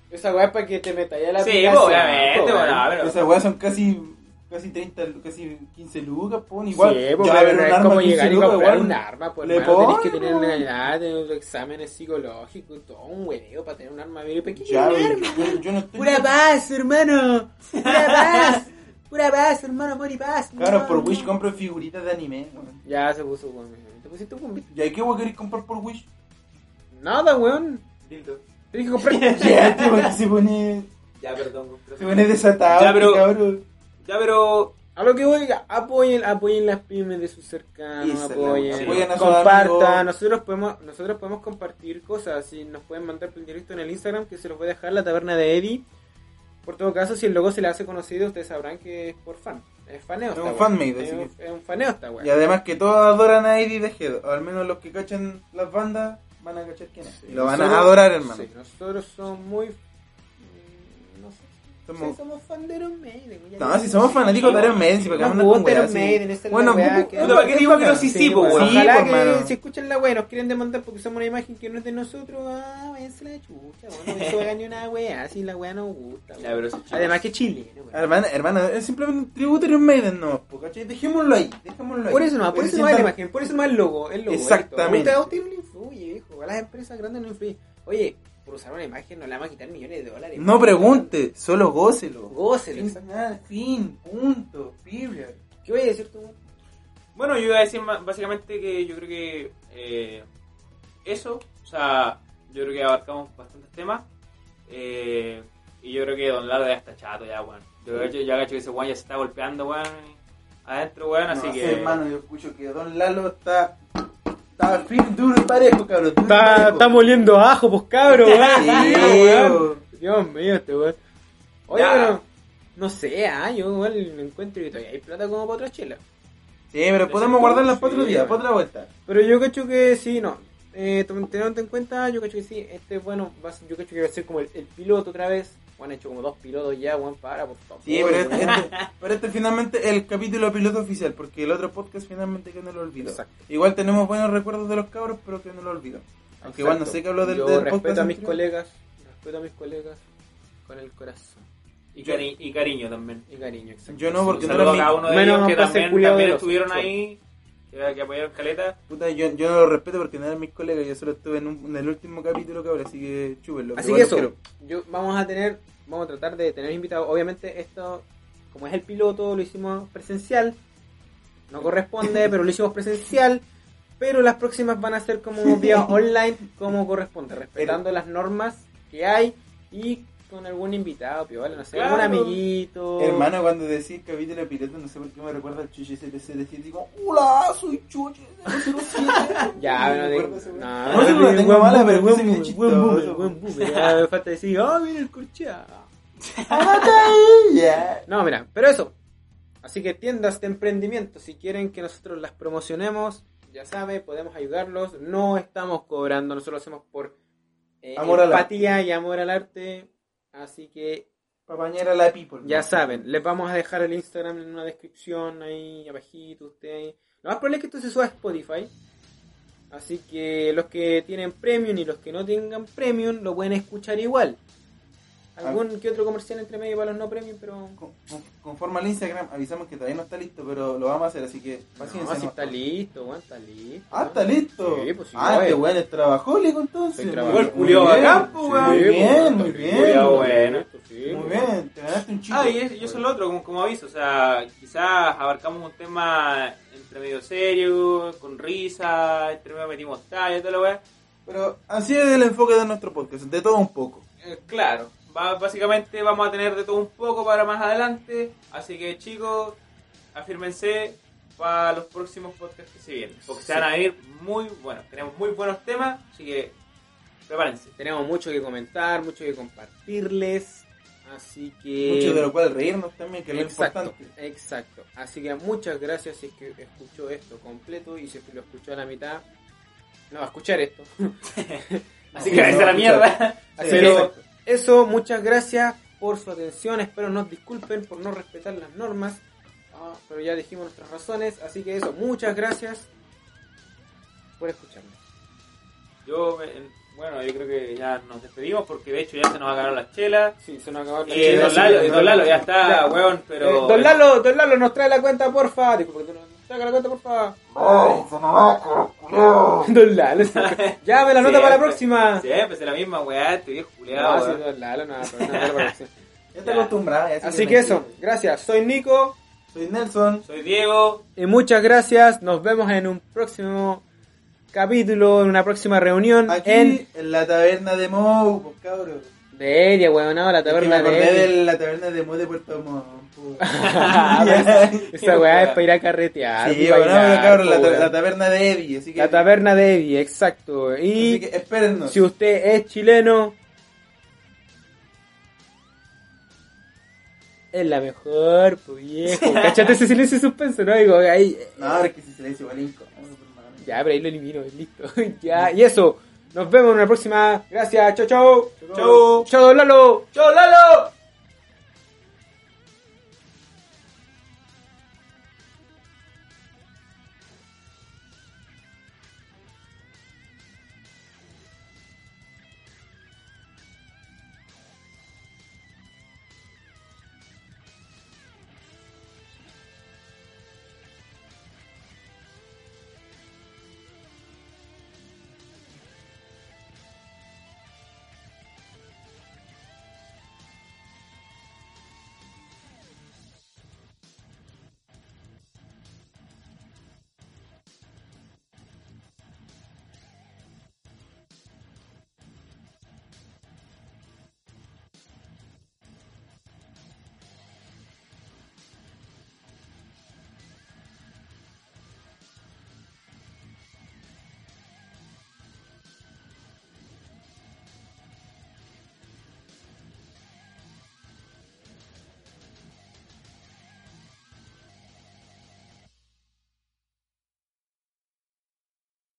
A: esa weá es para que te metas ya la
B: Sí, obviamente,
A: po,
B: bueno,
A: weón.
B: pero...
C: Esa weá son casi. Casi 30, casi 15 lucas, pon igual.
A: Sí, pues,
C: ya,
A: pero es como
C: 15
A: llegar y
C: lucas,
A: comprar
C: igual.
A: un arma, pues hermano, tenés que tener una edad, tener unos exámenes psicológicos, todo un hueveo para tener un arma bien pequeña.
C: Ya,
A: arma.
C: yo, yo no estoy.
A: Pura paz, hermano. Pura <laughs> paz. Pura paz, hermano, amor y paz.
C: Claro,
A: No,
C: por
A: no.
C: Wish compro figuritas de anime, weón.
A: Ya se puso, weón. Te pusiste un bombito.
C: ¿Y ahí qué weón querés comprar por Wish?
A: Nada, weón.
B: Dildo.
A: Tienes que comprar. <laughs>
C: Ya, tío, que se pone.
B: Ya, perdón.
C: Se pone desatado,
B: Ya, pero-
C: cabrón.
B: Ya, pero...
A: A lo que voy, apoyen, apoyen las pymes de sus cercanos, apoyen,
C: a
A: compartan, nosotros podemos, nosotros podemos compartir cosas, si nos pueden mandar por directo en el Instagram, que se los voy a dejar la taberna de Eddie. Por todo caso, si el logo se le hace conocido, ustedes sabrán que es por fan, es faneo.
C: Es un fanmade,
A: es, un,
C: que-
A: es un faneo esta wea.
C: Y además que todos adoran a Eddie de Head, o al menos los que cachan las bandas van a cachar quién es.
A: Sí,
C: Y lo van a adorar, hermano.
A: sí, nosotros somos muy...
C: Somos-
A: Sí, somos fan de Iron Maiden. ya
C: No, si somos fanáticos de Iron Maiden, si para que con
A: Iron. Maiden,
C: Bueno,
A: la weá
C: puta,
A: que-
C: puta,
B: ¿para qué digo que no sí, sí?
A: Ojalá que
C: hermano.
A: si escuchan la weá, nos quieren demandar porque somos una imagen que no es de nosotros, ah, váyanse la chucha, weón. No se hagan <laughs> ni una weá, si la weá nos gusta,
B: eso
A: Además que chileno, weón.
C: Hermano, hermano, es simplemente un tributo a Iron Maiden, no. Dejémoslo ahí, dejémoslo ahí.
A: Por eso no, por eso no es la imagen, por eso no es el logo, el logo.
C: Exactamente.
A: A usted no le influye, viejo. A las empresas grandes no influye. Oye, por usar una imagen no le vamos a quitar millones de dólares.
C: No pregunte, solo gócelo.
A: Gócelo,
C: Fin,
A: exacto.
C: nada, fin, punto, Biblia.
A: ¿Qué voy a decir tú?
B: Bueno, yo iba a decir básicamente que yo creo que eh, eso, o sea, yo creo que abarcamos bastantes temas. eh, y yo creo que Don Lalo ya está chato ya, weón. Yo creo que ya cacho que ese weón ya se está golpeando, weón, adentro, weón, así
C: no
B: que...
C: hermano, yo escucho que Don Lalo está. Está firme, duro y parejo, cabrón. duro y
A: Está,
C: parejo.
A: está moliendo ajo, pues cabro, weón. Dios mío, este weón. Oye,
B: Ya.
A: pero no sé, ah, yo igual me encuentro que todavía hay plata como para otra chela.
C: Sí, pero podemos guardarlas para otro día, para otra vuelta.
A: Pero yo cacho que sí, no. Eh, teniendo en cuenta, yo cacho que sí, este, bueno, va a ser- yo cacho que va a ser como el, el piloto otra vez. Bueno, han hecho como dos pilotos ya, weón, para, por favor.
C: Sí, pero este, este- <laughs> pero este finalmente es el capítulo piloto oficial, porque el otro podcast finalmente que no lo olvidó.
A: Exacto.
C: Igual tenemos buenos recuerdos de los cabros, pero que no lo olvidó. Aunque igual no sé qué habló del,
A: Yo
C: del
A: respeto
C: podcast
A: a mis
C: anterior.
A: colegas, respeto a mis colegas con el corazón
B: Y, cari- y cariño también.
A: y cariño, exacto.
C: Yo no, porque no era mi...
B: uno de
A: Menos
B: ellos que también, también estuvieron ahí, que, que apoyaron Caleta.
C: Puta, yo, yo no lo respeto porque no eran mis colegas, yo solo estuve en, un- en el último capítulo, cabrón, así que chúbenlo.
A: Así que eso,
C: quiero.
A: yo, vamos a tener, vamos a tratar de tener invitados. Obviamente esto, como es el piloto, lo hicimos presencial. No corresponde, pero lo hicimos presencial. Pero las próximas van a ser como <laughs> vía online, como corresponde, respetando las normas que hay y con algún invitado, piola, no sé,
B: Claro.
A: algún amiguito.
C: Hermano, cuando decís capítulo piloto, no sé por qué me recuerda al Chuchi 007, digo, hola, soy Chuchi <laughs> 007.
A: Ya,
C: Me
A: no, de,
C: weón.
A: no,
C: No, no la tengo
A: buen
C: mala, pero
A: buen
C: que
A: buen buen boomer. Ya me falta decir, ah, mira el corcheado.
C: Ya.
A: No, mira, pero eso. Así que tiendas de emprendimiento, si quieren que nosotros las promocionemos, ya sabe, podemos ayudarlos. No estamos cobrando, nosotros lo hacemos por eh,
C: Amor al
A: empatía y amor al arte. Así que
C: Papañera la people.
A: ya saben, les vamos a dejar el Instagram en una descripción ahí abajito, usted ahí. Lo más probable es que esto se suba a Spotify. Así que los que tienen premium y los que no tengan premium lo pueden escuchar igual. Algún que otro comercial entre medio para los no premium, pero...
C: Con- con- Conforme al Instagram, avisamos que todavía no está listo, pero lo vamos a hacer, así que
A: No,
C: paciencia.
A: si
C: no.
A: está listo, weón, está listo.
C: Ah, está listo.
A: Sí, pues sí,
C: ah, este weón es trabajólico entonces. Bien.
B: bacán, pues, weón.
C: Muy bien,
A: pues,
C: muy bien.
B: bueno.
C: Muy
A: pues.
C: bien, te ganaste un chico.
B: Ah, y, es- y eso es lo otro, como, como aviso, o sea, quizás abarcamos un tema entre medio serio, con risa, entre medio metimos talla y toda la weá.
C: Pero así es el enfoque de nuestro podcast, de todo un poco.
B: Eh, claro, va- básicamente vamos a tener de todo un poco para más adelante, así que chicos, afírmense para los próximos podcasts que se vienen, porque se van a venir muy buenos, tenemos muy buenos temas, así que prepárense.
A: Tenemos mucho que comentar, mucho que compartirles, así que...
C: Mucho de lo cual reírnos también, que es lo importante.
A: exacto. Así que muchas gracias si es que escuchó esto completo y si es que lo escuchó a la mitad, no va a escuchar esto. <laughs>
B: Así
C: No,
B: que
C: no,
B: a la mierda.
A: Así
C: Sí,
A: que
C: exacto.
A: Eso, muchas gracias por su atención. Espero nos disculpen por no respetar las normas. Ah, pero ya dijimos nuestras razones. Así que eso, muchas gracias por escucharnos.
B: Yo, eh, bueno, yo creo que ya nos despedimos porque de hecho ya se nos acabaron las chelas.
A: Sí, se nos acabó la
B: Y
A: chela,
B: don
A: sí,
B: Lalo,
A: don
B: don Lalo ya
A: Ya.
B: está, weón, pero...
A: Eh, don Lalo, don Lalo, nos trae la cuenta, porfa. Disculpe, nos trae la cuenta, porfa. <laughs> Don Lalo, ya me la nota para la próxima.
B: Siempre es la misma weá, este viejo
A: No,
B: culiado.
A: sí, don Lalo, no, pero no, no, para la próxima.
C: Ya te acostumbrada. ya,
A: Así que eso, gracias. Soy Nico
C: Soy Nelson.
B: Soy Diego.
A: y muchas gracias. Nos vemos en un próximo capítulo, en una próxima reunión
C: Aquí
A: en
C: en, la taberna de Mou, pues
A: ella, weón, no, la taberna
C: me
A: de Eddie.
C: la taberna de Mou de Puerto Montt. <laughs>
A: Ah, Esa weá es para ir a carretear.
C: Sí, bueno, cabrón, la, ta- la taberna de Eddie. Así que,
A: La taberna de Eddie, exacto.
C: así
A: Y
C: que espérennos.
A: si usted es chileno, es la mejor, pues viejo. <laughs> Cachate ese silencio y suspenso, ¿no? Digo, ahí.
C: No, es que si se le dice igual incómodo, hermano.
A: Ya, pero ahí lo elimino, listo. <laughs> ya, y eso. Nos vemos en una próxima. Gracias, chau, chau.
C: Chau.
A: Chau, don Lalo. Chau, Lalo.